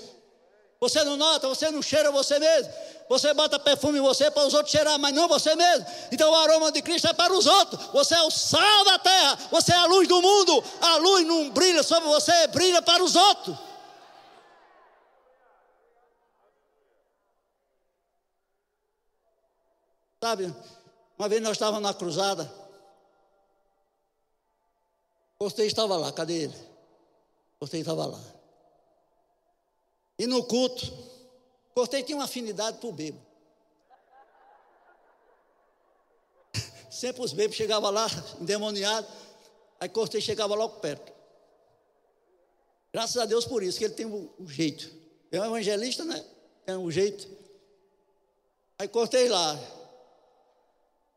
Você não nota, você não cheira você mesmo. Você bota perfume em você para os outros cheirar, mas não você mesmo. Então o aroma de Cristo é para os outros. Você é o sal da terra, você é a luz do mundo. A luz não brilha sobre você, brilha para os outros. Sabe, uma vez nós estávamos na cruzada. Gostei estava lá, cadê ele? Gostei estava lá. E no culto, Gostei tinha uma afinidade por bebo. Sempre os bebos chegavam lá, endemoniados. Aí Cortei chegava logo perto. Graças a Deus por isso, que ele tem o jeito. É um evangelista, né? Tem um jeito. Aí cortei lá.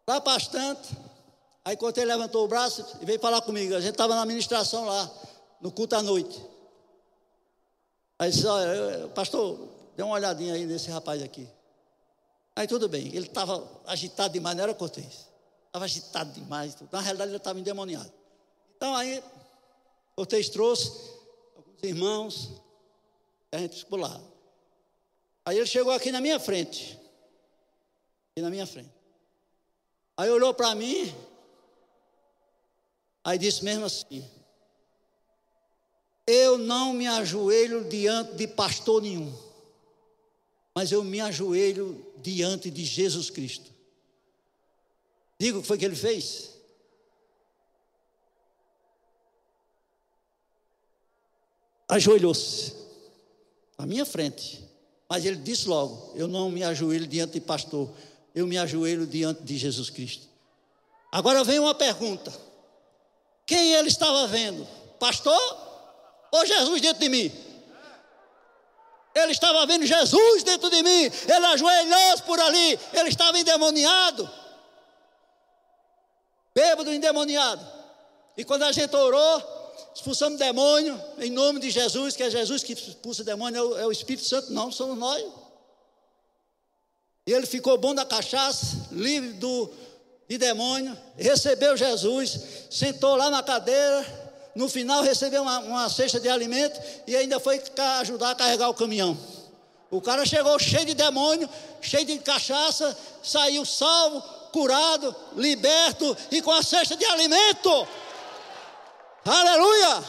Lá bastante. Aí Cortei levantou o braço e veio falar comigo. A gente estava na ministração lá, no culto à noite. Aí disse, olha, pastor, dê uma olhadinha aí nesse rapaz aqui. Aí tudo bem, ele estava agitado demais, não era Cortez. Estava agitado demais. Na realidade, ele estava endemoniado. Então aí, Cortez trouxe alguns irmãos, a gente ficou lá. Aí ele chegou aqui na minha frente. Aqui na minha frente. Aí olhou para mim, aí disse mesmo assim: Eu não me ajoelho diante de pastor nenhum, mas eu me ajoelho diante de Jesus Cristo. Diga o que foi que ele fez? Ajoelhou-se à minha frente, mas ele disse logo: Eu não me ajoelho diante de pastor eu me ajoelho diante de Jesus Cristo. Agora vem uma pergunta: quem ele estava vendo? Pastor ou Jesus dentro de mim? Ele estava vendo Jesus dentro de mim, ele ajoelhou-se por ali, ele estava endemoniado, bêbado endemoniado. E quando a gente orou, expulsamos demônio, em nome de Jesus, que é Jesus que expulsa demônio, é o, é o Espírito Santo, não somos nós. E ele ficou bom da cachaça, livre do, de demônio, recebeu Jesus, sentou lá na cadeira, no final recebeu uma, uma cesta de alimento e ainda foi ajudar a carregar o caminhão. O cara chegou cheio de demônio, cheio de cachaça, saiu salvo, curado, liberto e com a cesta de alimento. Aleluia!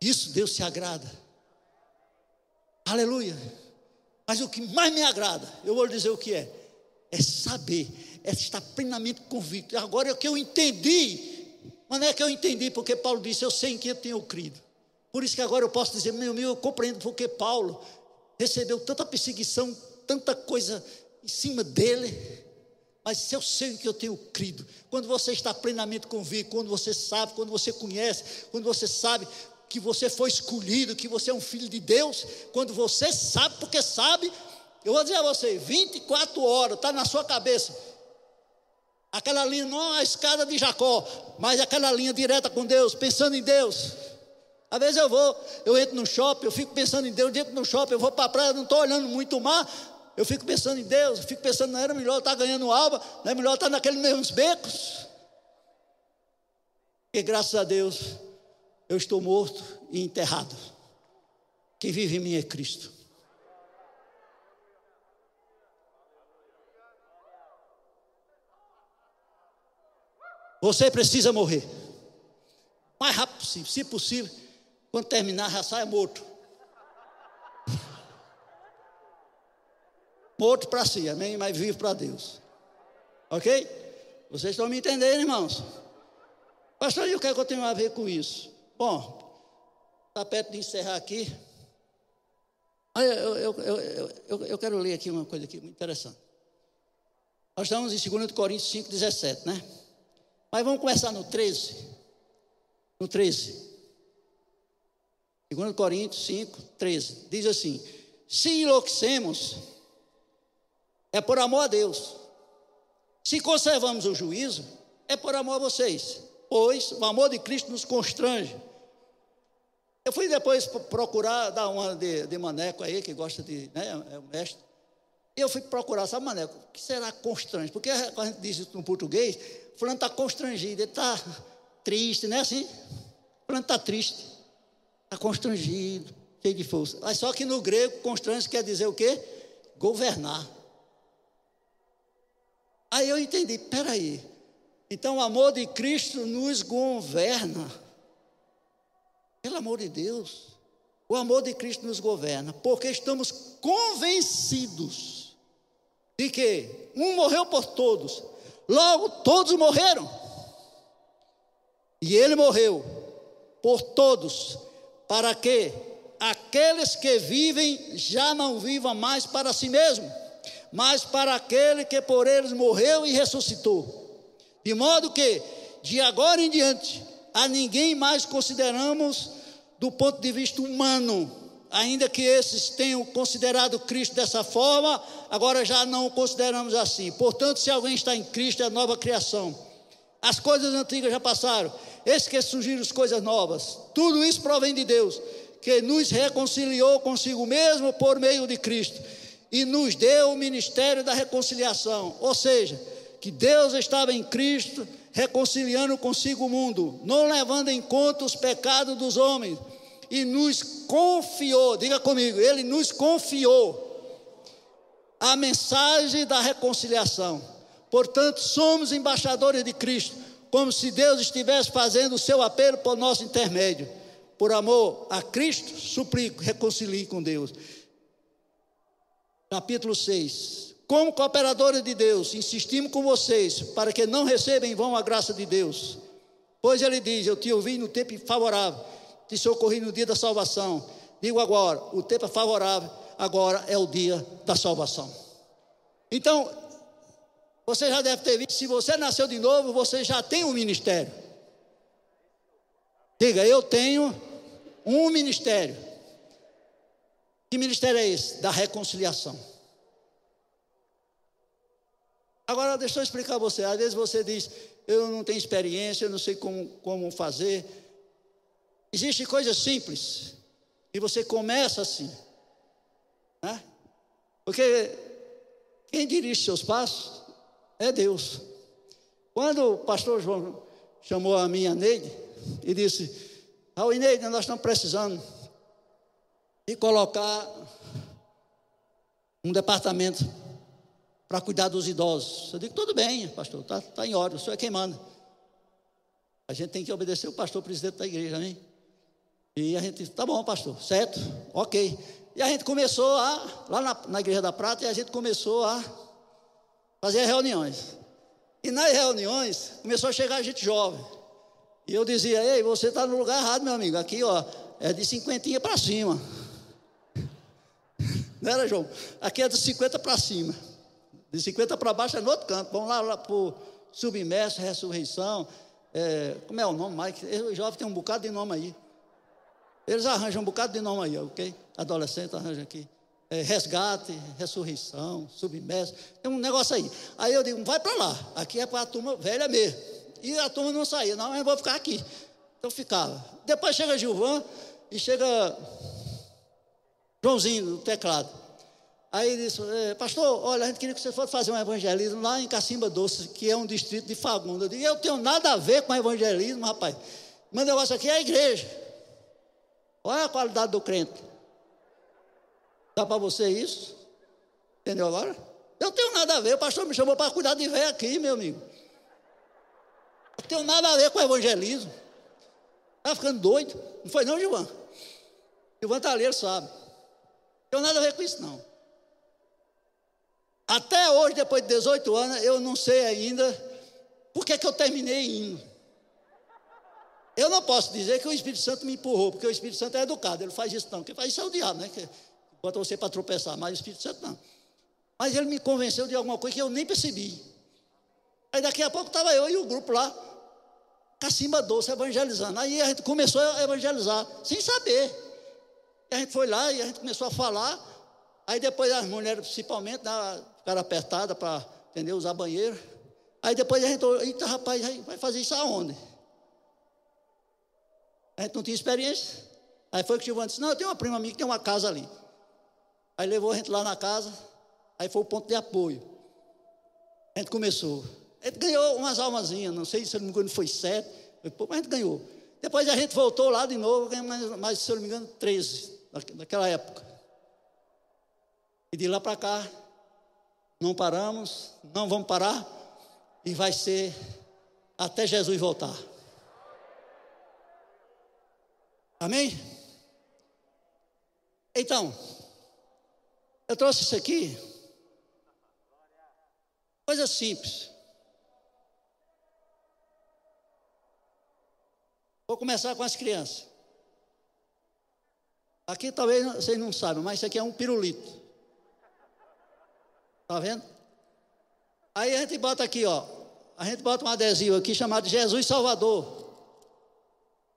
Isso Deus se agrada. Aleluia. Mas o que mais me agrada, eu vou dizer o que é, é saber, é estar plenamente convicto. Agora é que eu entendi, mas não é que eu entendi porque Paulo disse, eu sei em quem eu tenho crido. Por isso que agora eu posso dizer, meu, meu, eu compreendo porque Paulo recebeu tanta perseguição, tanta coisa em cima dele. Mas se eu sei em que eu tenho crido, quando você está plenamente convicto, quando você sabe, quando você conhece, quando você sabe que você foi escolhido, que você é um filho de Deus, quando você sabe, porque sabe, eu vou dizer a você, 24 horas, está na sua cabeça. Aquela linha não a escada de Jacó, mas aquela linha direta com Deus, pensando em Deus. Às vezes eu vou, eu entro no shopping, eu fico pensando em Deus, dentro no shopping, eu vou para a praia, não estou olhando muito o mar, eu fico pensando em Deus, eu fico pensando, não era melhor estar ganhando alba, não é melhor estar naqueles mesmos becos. E graças a Deus, eu estou morto e enterrado. Quem vive em mim é Cristo. Você precisa morrer. Mais rápido possível, se possível. Quando terminar, já sai morto. Morto para si, amém? Mas vivo para Deus. Ok? Vocês estão me entendendo, irmãos? Pastor, e o que, é que eu tenho a ver com isso? Bom, está perto de encerrar aqui. Olha, eu, eu, eu, eu, quero ler aqui uma coisa aqui muito interessante. Nós estamos em 2 Coríntios 5, 17, né? Mas vamos começar no 13. No 13. 2 Coríntios 5, 13. Diz assim: Se enlouquecemos, é por amor a Deus. Se conservamos o juízo, é por amor a vocês. Pois o amor de Cristo nos constrange. Eu fui depois procurar dar uma de, de maneco aí, que gosta de, né, é o mestre. Eu fui procurar, sabe, maneco, o que será constrange? Porque quando a gente diz isso no português, fulano está constrangido, ele está triste, não é assim? Fulano está triste, está constrangido, cheio de força. Mas só que no grego, constrange quer dizer o quê? Governar. Aí eu entendi, peraí. Então o amor de Cristo nos governa. Pelo amor de Deus. O amor de Cristo nos governa, porque estamos convencidos de que um morreu por todos, logo todos morreram. E ele morreu por todos, para que aqueles que vivem já não vivam mais para si mesmos mas para aquele que por eles morreu e ressuscitou. De modo que, de agora em diante, a ninguém mais consideramos do ponto de vista humano, ainda que esses tenham considerado Cristo dessa forma, agora já não o consideramos assim. Portanto, se alguém está em Cristo, é nova criação. As coisas antigas já passaram, eis que surgiram as coisas novas. Tudo isso provém de Deus, que nos reconciliou consigo mesmo por meio de Cristo e nos deu o ministério da reconciliação. Ou seja, que Deus estava em Cristo reconciliando consigo o mundo, não levando em conta os pecados dos homens, e nos confiou, diga comigo, ele nos confiou a mensagem da reconciliação. Portanto, somos embaixadores de Cristo, como se Deus estivesse fazendo o seu apelo por nosso intermédio. Por amor a Cristo, suplico, reconcilie com Deus capítulo 6. Como cooperadores de Deus, insistimos com vocês para que não recebam em vão a graça de Deus. Pois ele diz: Eu te ouvi no tempo favorável, te socorri no dia da salvação. Digo agora: o tempo é favorável, agora é o dia da salvação. Então, você já deve ter visto: se você nasceu de novo, você já tem um ministério. Diga, eu tenho um ministério. Que ministério é esse? Da reconciliação. Agora, deixa eu explicar a você. Às vezes você diz, eu não tenho experiência, eu não sei como, como fazer. Existem coisas simples. E você começa assim. Né? Porque quem dirige seus passos é Deus. Quando o pastor João chamou a minha Neide e disse, Raul Neide, nós estamos precisando e colocar um departamento para cuidar dos idosos. Eu digo, tudo bem, pastor, está tá em ordem, o senhor é quem manda. A gente tem que obedecer o pastor presidente da igreja, amém? E a gente, tá bom, pastor, certo, ok. E a gente começou a, lá na, na Igreja da Prata, e a gente começou a fazer reuniões. E nas reuniões, começou a chegar gente jovem. E eu dizia, ei, você está no lugar errado, meu amigo. Aqui, ó, é de cinquentinha para cima. Não era, João? Aqui é de 50 para cima. De 50 para baixo é no outro canto. Vamos lá, lá para o submerso, ressurreição. É, como é o nome, Mike? O jovem tem um bocado de nome aí. Eles arranjam um bocado de nome aí, ok? Adolescente arranja aqui. É, resgate, ressurreição, submerso. Tem um negócio aí. Aí eu digo, vai para lá. Aqui é para a turma velha mesmo. E a turma não saía. Não, eu vou ficar aqui. Então ficava. Depois chega Gilvan e chega Joãozinho, no teclado. Aí ele disse, é, pastor, olha, a gente queria que você fosse fazer um evangelismo lá em Cacimba Doce, que é um distrito de Fagundes. Eu disse, eu tenho nada a ver com evangelismo, rapaz. Meu negócio aqui é a igreja. Olha a qualidade do crente. Dá para você isso? Entendeu agora? Eu tenho nada a ver, o pastor me chamou para cuidar de velho aqui, meu amigo. Eu tenho nada a ver com evangelismo. Estava ficando doido. Não foi não, Gilvan? Gilvan ele sabe. Não tem nada a ver com isso, não. Até hoje, depois de 18 anos, eu não sei ainda por que, que eu terminei indo. Eu não posso dizer que o Espírito Santo me empurrou, porque o Espírito Santo é educado, ele faz isso não. Quem faz isso é o diabo, né? Que bota você para tropeçar, mas o Espírito Santo não. Mas ele me convenceu de alguma coisa que eu nem percebi. Aí daqui a pouco estava eu e o grupo lá, cacimba doce, evangelizando. Aí a gente começou a evangelizar, sem saber. E a gente foi lá e a gente começou a falar. Aí depois as mulheres, principalmente, né, ficaram apertadas para entender, usar banheiro. Aí depois a gente, eita rapaz, vai fazer isso aonde? A gente não tinha experiência. Aí foi que o Giovanni disse: Não, eu tenho uma prima minha que tem uma casa ali. Aí levou a gente lá na casa. Aí foi o ponto de apoio. A gente começou. A gente ganhou umas almazinhas, não sei se eu não me engano foi sete, mas a gente ganhou. Depois a gente voltou lá de novo, mais, mais se eu não me engano, 13, naquela época. E de lá para cá, não paramos, não vamos parar, e vai ser até Jesus voltar. Amém? Então, eu trouxe isso aqui Coisa simples. Vou começar com as crianças. Aqui talvez vocês não sabem, mas isso aqui é um pirulito. Está vendo? Aí a gente bota aqui, ó. A gente bota um adesivo aqui chamado Jesus Salvador.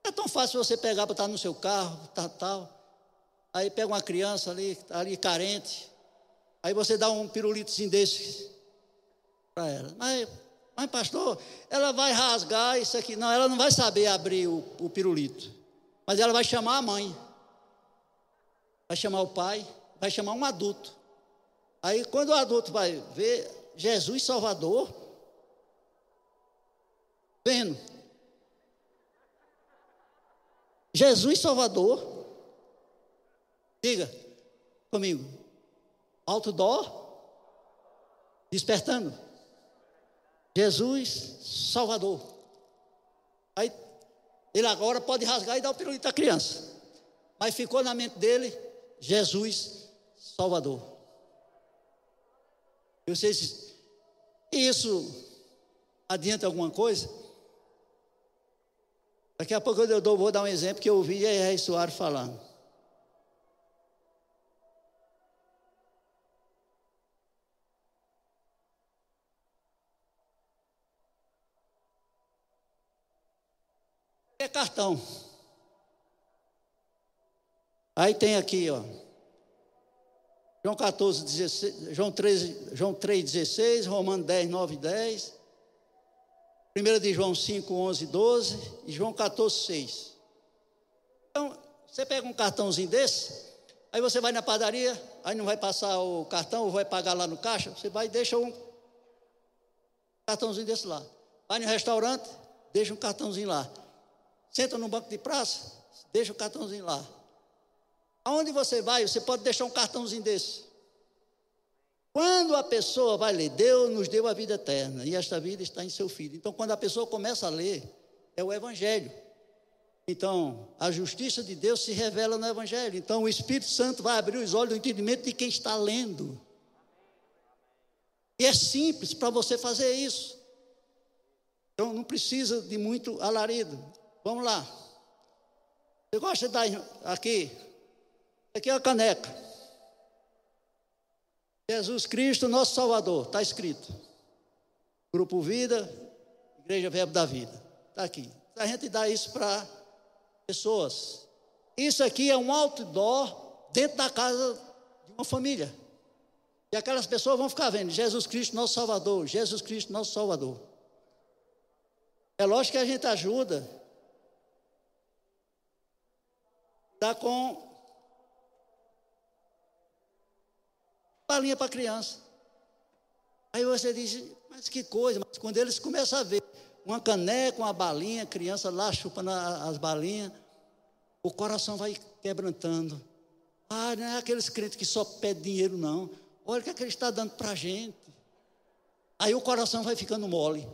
É tão fácil você pegar para estar no seu carro, tal, tal. Aí pega uma criança ali, tá ali carente. Aí você dá um pirulitozinho desse para ela. Mas, mas, pastor, ela vai rasgar isso aqui. Não, ela não vai saber abrir o, o pirulito. Mas ela vai chamar a mãe. Vai chamar o pai. Vai chamar um adulto. Aí, quando o adulto vai ver Jesus Salvador, vendo. Jesus Salvador, diga comigo, alto dó, despertando. Jesus Salvador. Aí ele agora pode rasgar e dar o pirulito à criança. Mas ficou na mente dele Jesus Salvador. Se isso adianta alguma coisa. Daqui a pouco eu vou dar um exemplo que eu ouvi a R. Soares falando. é cartão. Aí tem aqui, ó. João 14, 16, João 13, João 3, 16, Romano 10, 9 10. 1 de João 5, 11, 12 e João 14, 6. Então, você pega um cartãozinho desse, aí você vai na padaria, aí não vai passar o cartão, ou vai pagar lá no caixa, você vai e deixa um cartãozinho desse lá. Vai no restaurante, deixa um cartãozinho lá. Senta no banco de praça, deixa o cartãozinho lá. Aonde você vai, você pode deixar um cartãozinho desse. Quando a pessoa vai ler, Deus nos deu a vida eterna e esta vida está em seu filho. Então, quando a pessoa começa a ler, é o Evangelho. Então, a justiça de Deus se revela no Evangelho. Então, o Espírito Santo vai abrir os olhos do entendimento de quem está lendo. E é simples para você fazer isso. Então, não precisa de muito alarido. Vamos lá. Você gosta de dar aqui? Aqui é a caneca. Jesus Cristo, nosso Salvador, está escrito. Grupo Vida, Igreja Verbo da Vida. Está aqui. A gente dá isso para pessoas. Isso aqui é um outdoor dentro da casa de uma família. E aquelas pessoas vão ficar vendo Jesus Cristo, nosso Salvador, Jesus Cristo, nosso Salvador. É lógico que a gente ajuda Dá com balinha para criança. Aí você diz, mas que coisa, mas quando eles começam a ver uma caneca, uma balinha, criança lá chupando as balinhas, o coração vai quebrantando. Ah, não é aqueles crentes que só pedem dinheiro, não. Olha o que, é que ele está dando para a gente. Aí o coração vai ficando mole,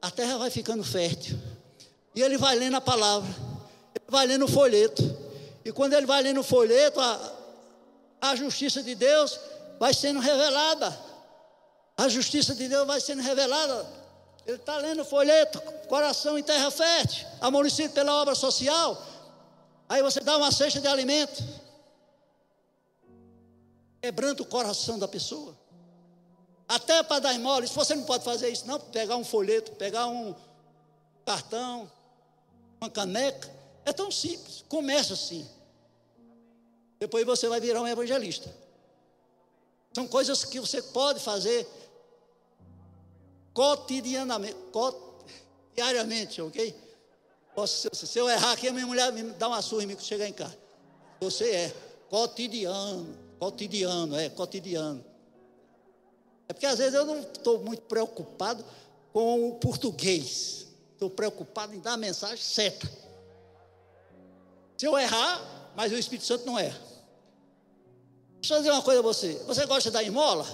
a terra vai ficando fértil. E ele vai lendo a palavra vai lendo o folheto. E quando ele vai lendo o folheto, a, a justiça de Deus vai sendo revelada. A justiça de Deus vai sendo revelada. Ele está lendo o folheto, coração em terra fértil, amorecido pela obra social. Aí você dá uma cesta de alimento, quebrando o coração da pessoa. Até para dar esmola, se você não pode fazer isso, não, pegar um folheto, pegar um cartão, uma caneca, é tão simples. Começa assim. Depois você vai virar um evangelista. São coisas que você pode fazer cotidianamente, diariamente, ok? Posso, se eu errar aqui, minha mulher me dá uma surra em mim quando chegar em casa. Você é cotidiano, cotidiano, é cotidiano. É porque às vezes eu não estou muito preocupado com o português. Estou preocupado em dar a mensagem certa. Se eu errar, mas o Espírito Santo não erra. Deixa eu dizer uma coisa a você. Você gosta dar esmola?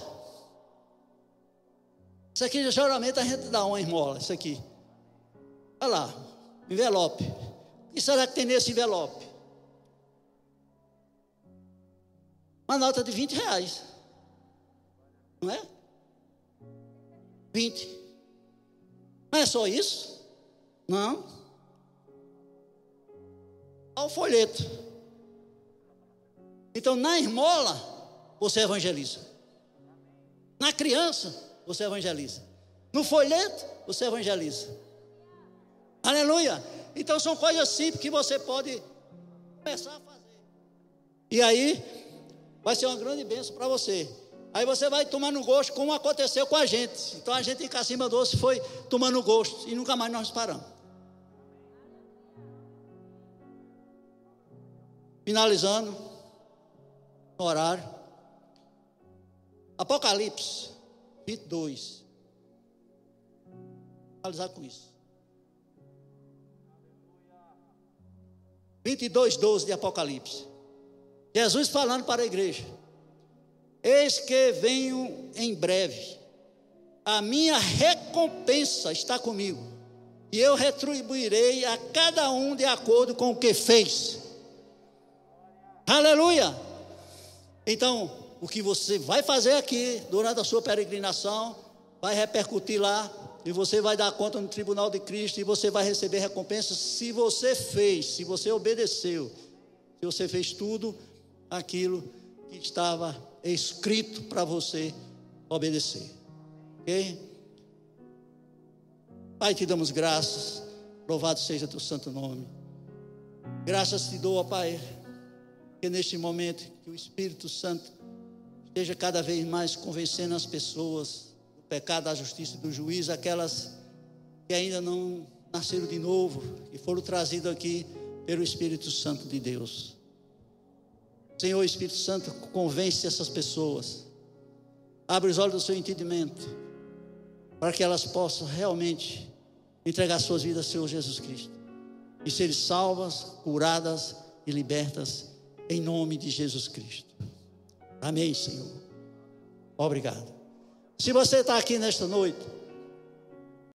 Isso aqui geralmente a gente dá uma esmola, isso aqui. Olha lá, envelope. O que será que tem nesse envelope? Uma nota de 20 reais. Não é? 20. Não é só isso? Não. Olha o folheto. Então, na esmola, você evangeliza. Na criança, você evangeliza. No folheto, você evangeliza. Aleluia. Então, são coisas simples que você pode começar a fazer. E aí, vai ser uma grande bênção para você. Aí você vai tomando gosto, como aconteceu com a gente. Então a gente em Cacimba Doce foi tomando gosto e nunca mais nós paramos. Finalizando, no horário. Apocalipse 22. Vou finalizar com isso. 22, 12 de Apocalipse. Jesus falando para a igreja. Eis que venho em breve, a minha recompensa está comigo, e eu retribuirei a cada um de acordo com o que fez. Aleluia! Então, o que você vai fazer aqui durante a sua peregrinação vai repercutir lá e você vai dar conta no tribunal de Cristo e você vai receber recompensa se você fez, se você obedeceu, se você fez tudo aquilo que estava escrito para você obedecer. Ok? Pai, te damos graças. Louvado seja teu santo nome. Graças te dou, Pai, que neste momento que o Espírito Santo esteja cada vez mais convencendo as pessoas do pecado, da justiça e do juízo, aquelas que ainda não nasceram de novo e foram trazidas aqui pelo Espírito Santo de Deus. Senhor Espírito Santo, convence essas pessoas. Abre os olhos do seu entendimento. Para que elas possam realmente entregar suas vidas ao Senhor Jesus Cristo. E serem salvas, curadas e libertas em nome de Jesus Cristo. Amém, Senhor. Obrigado. Se você está aqui nesta noite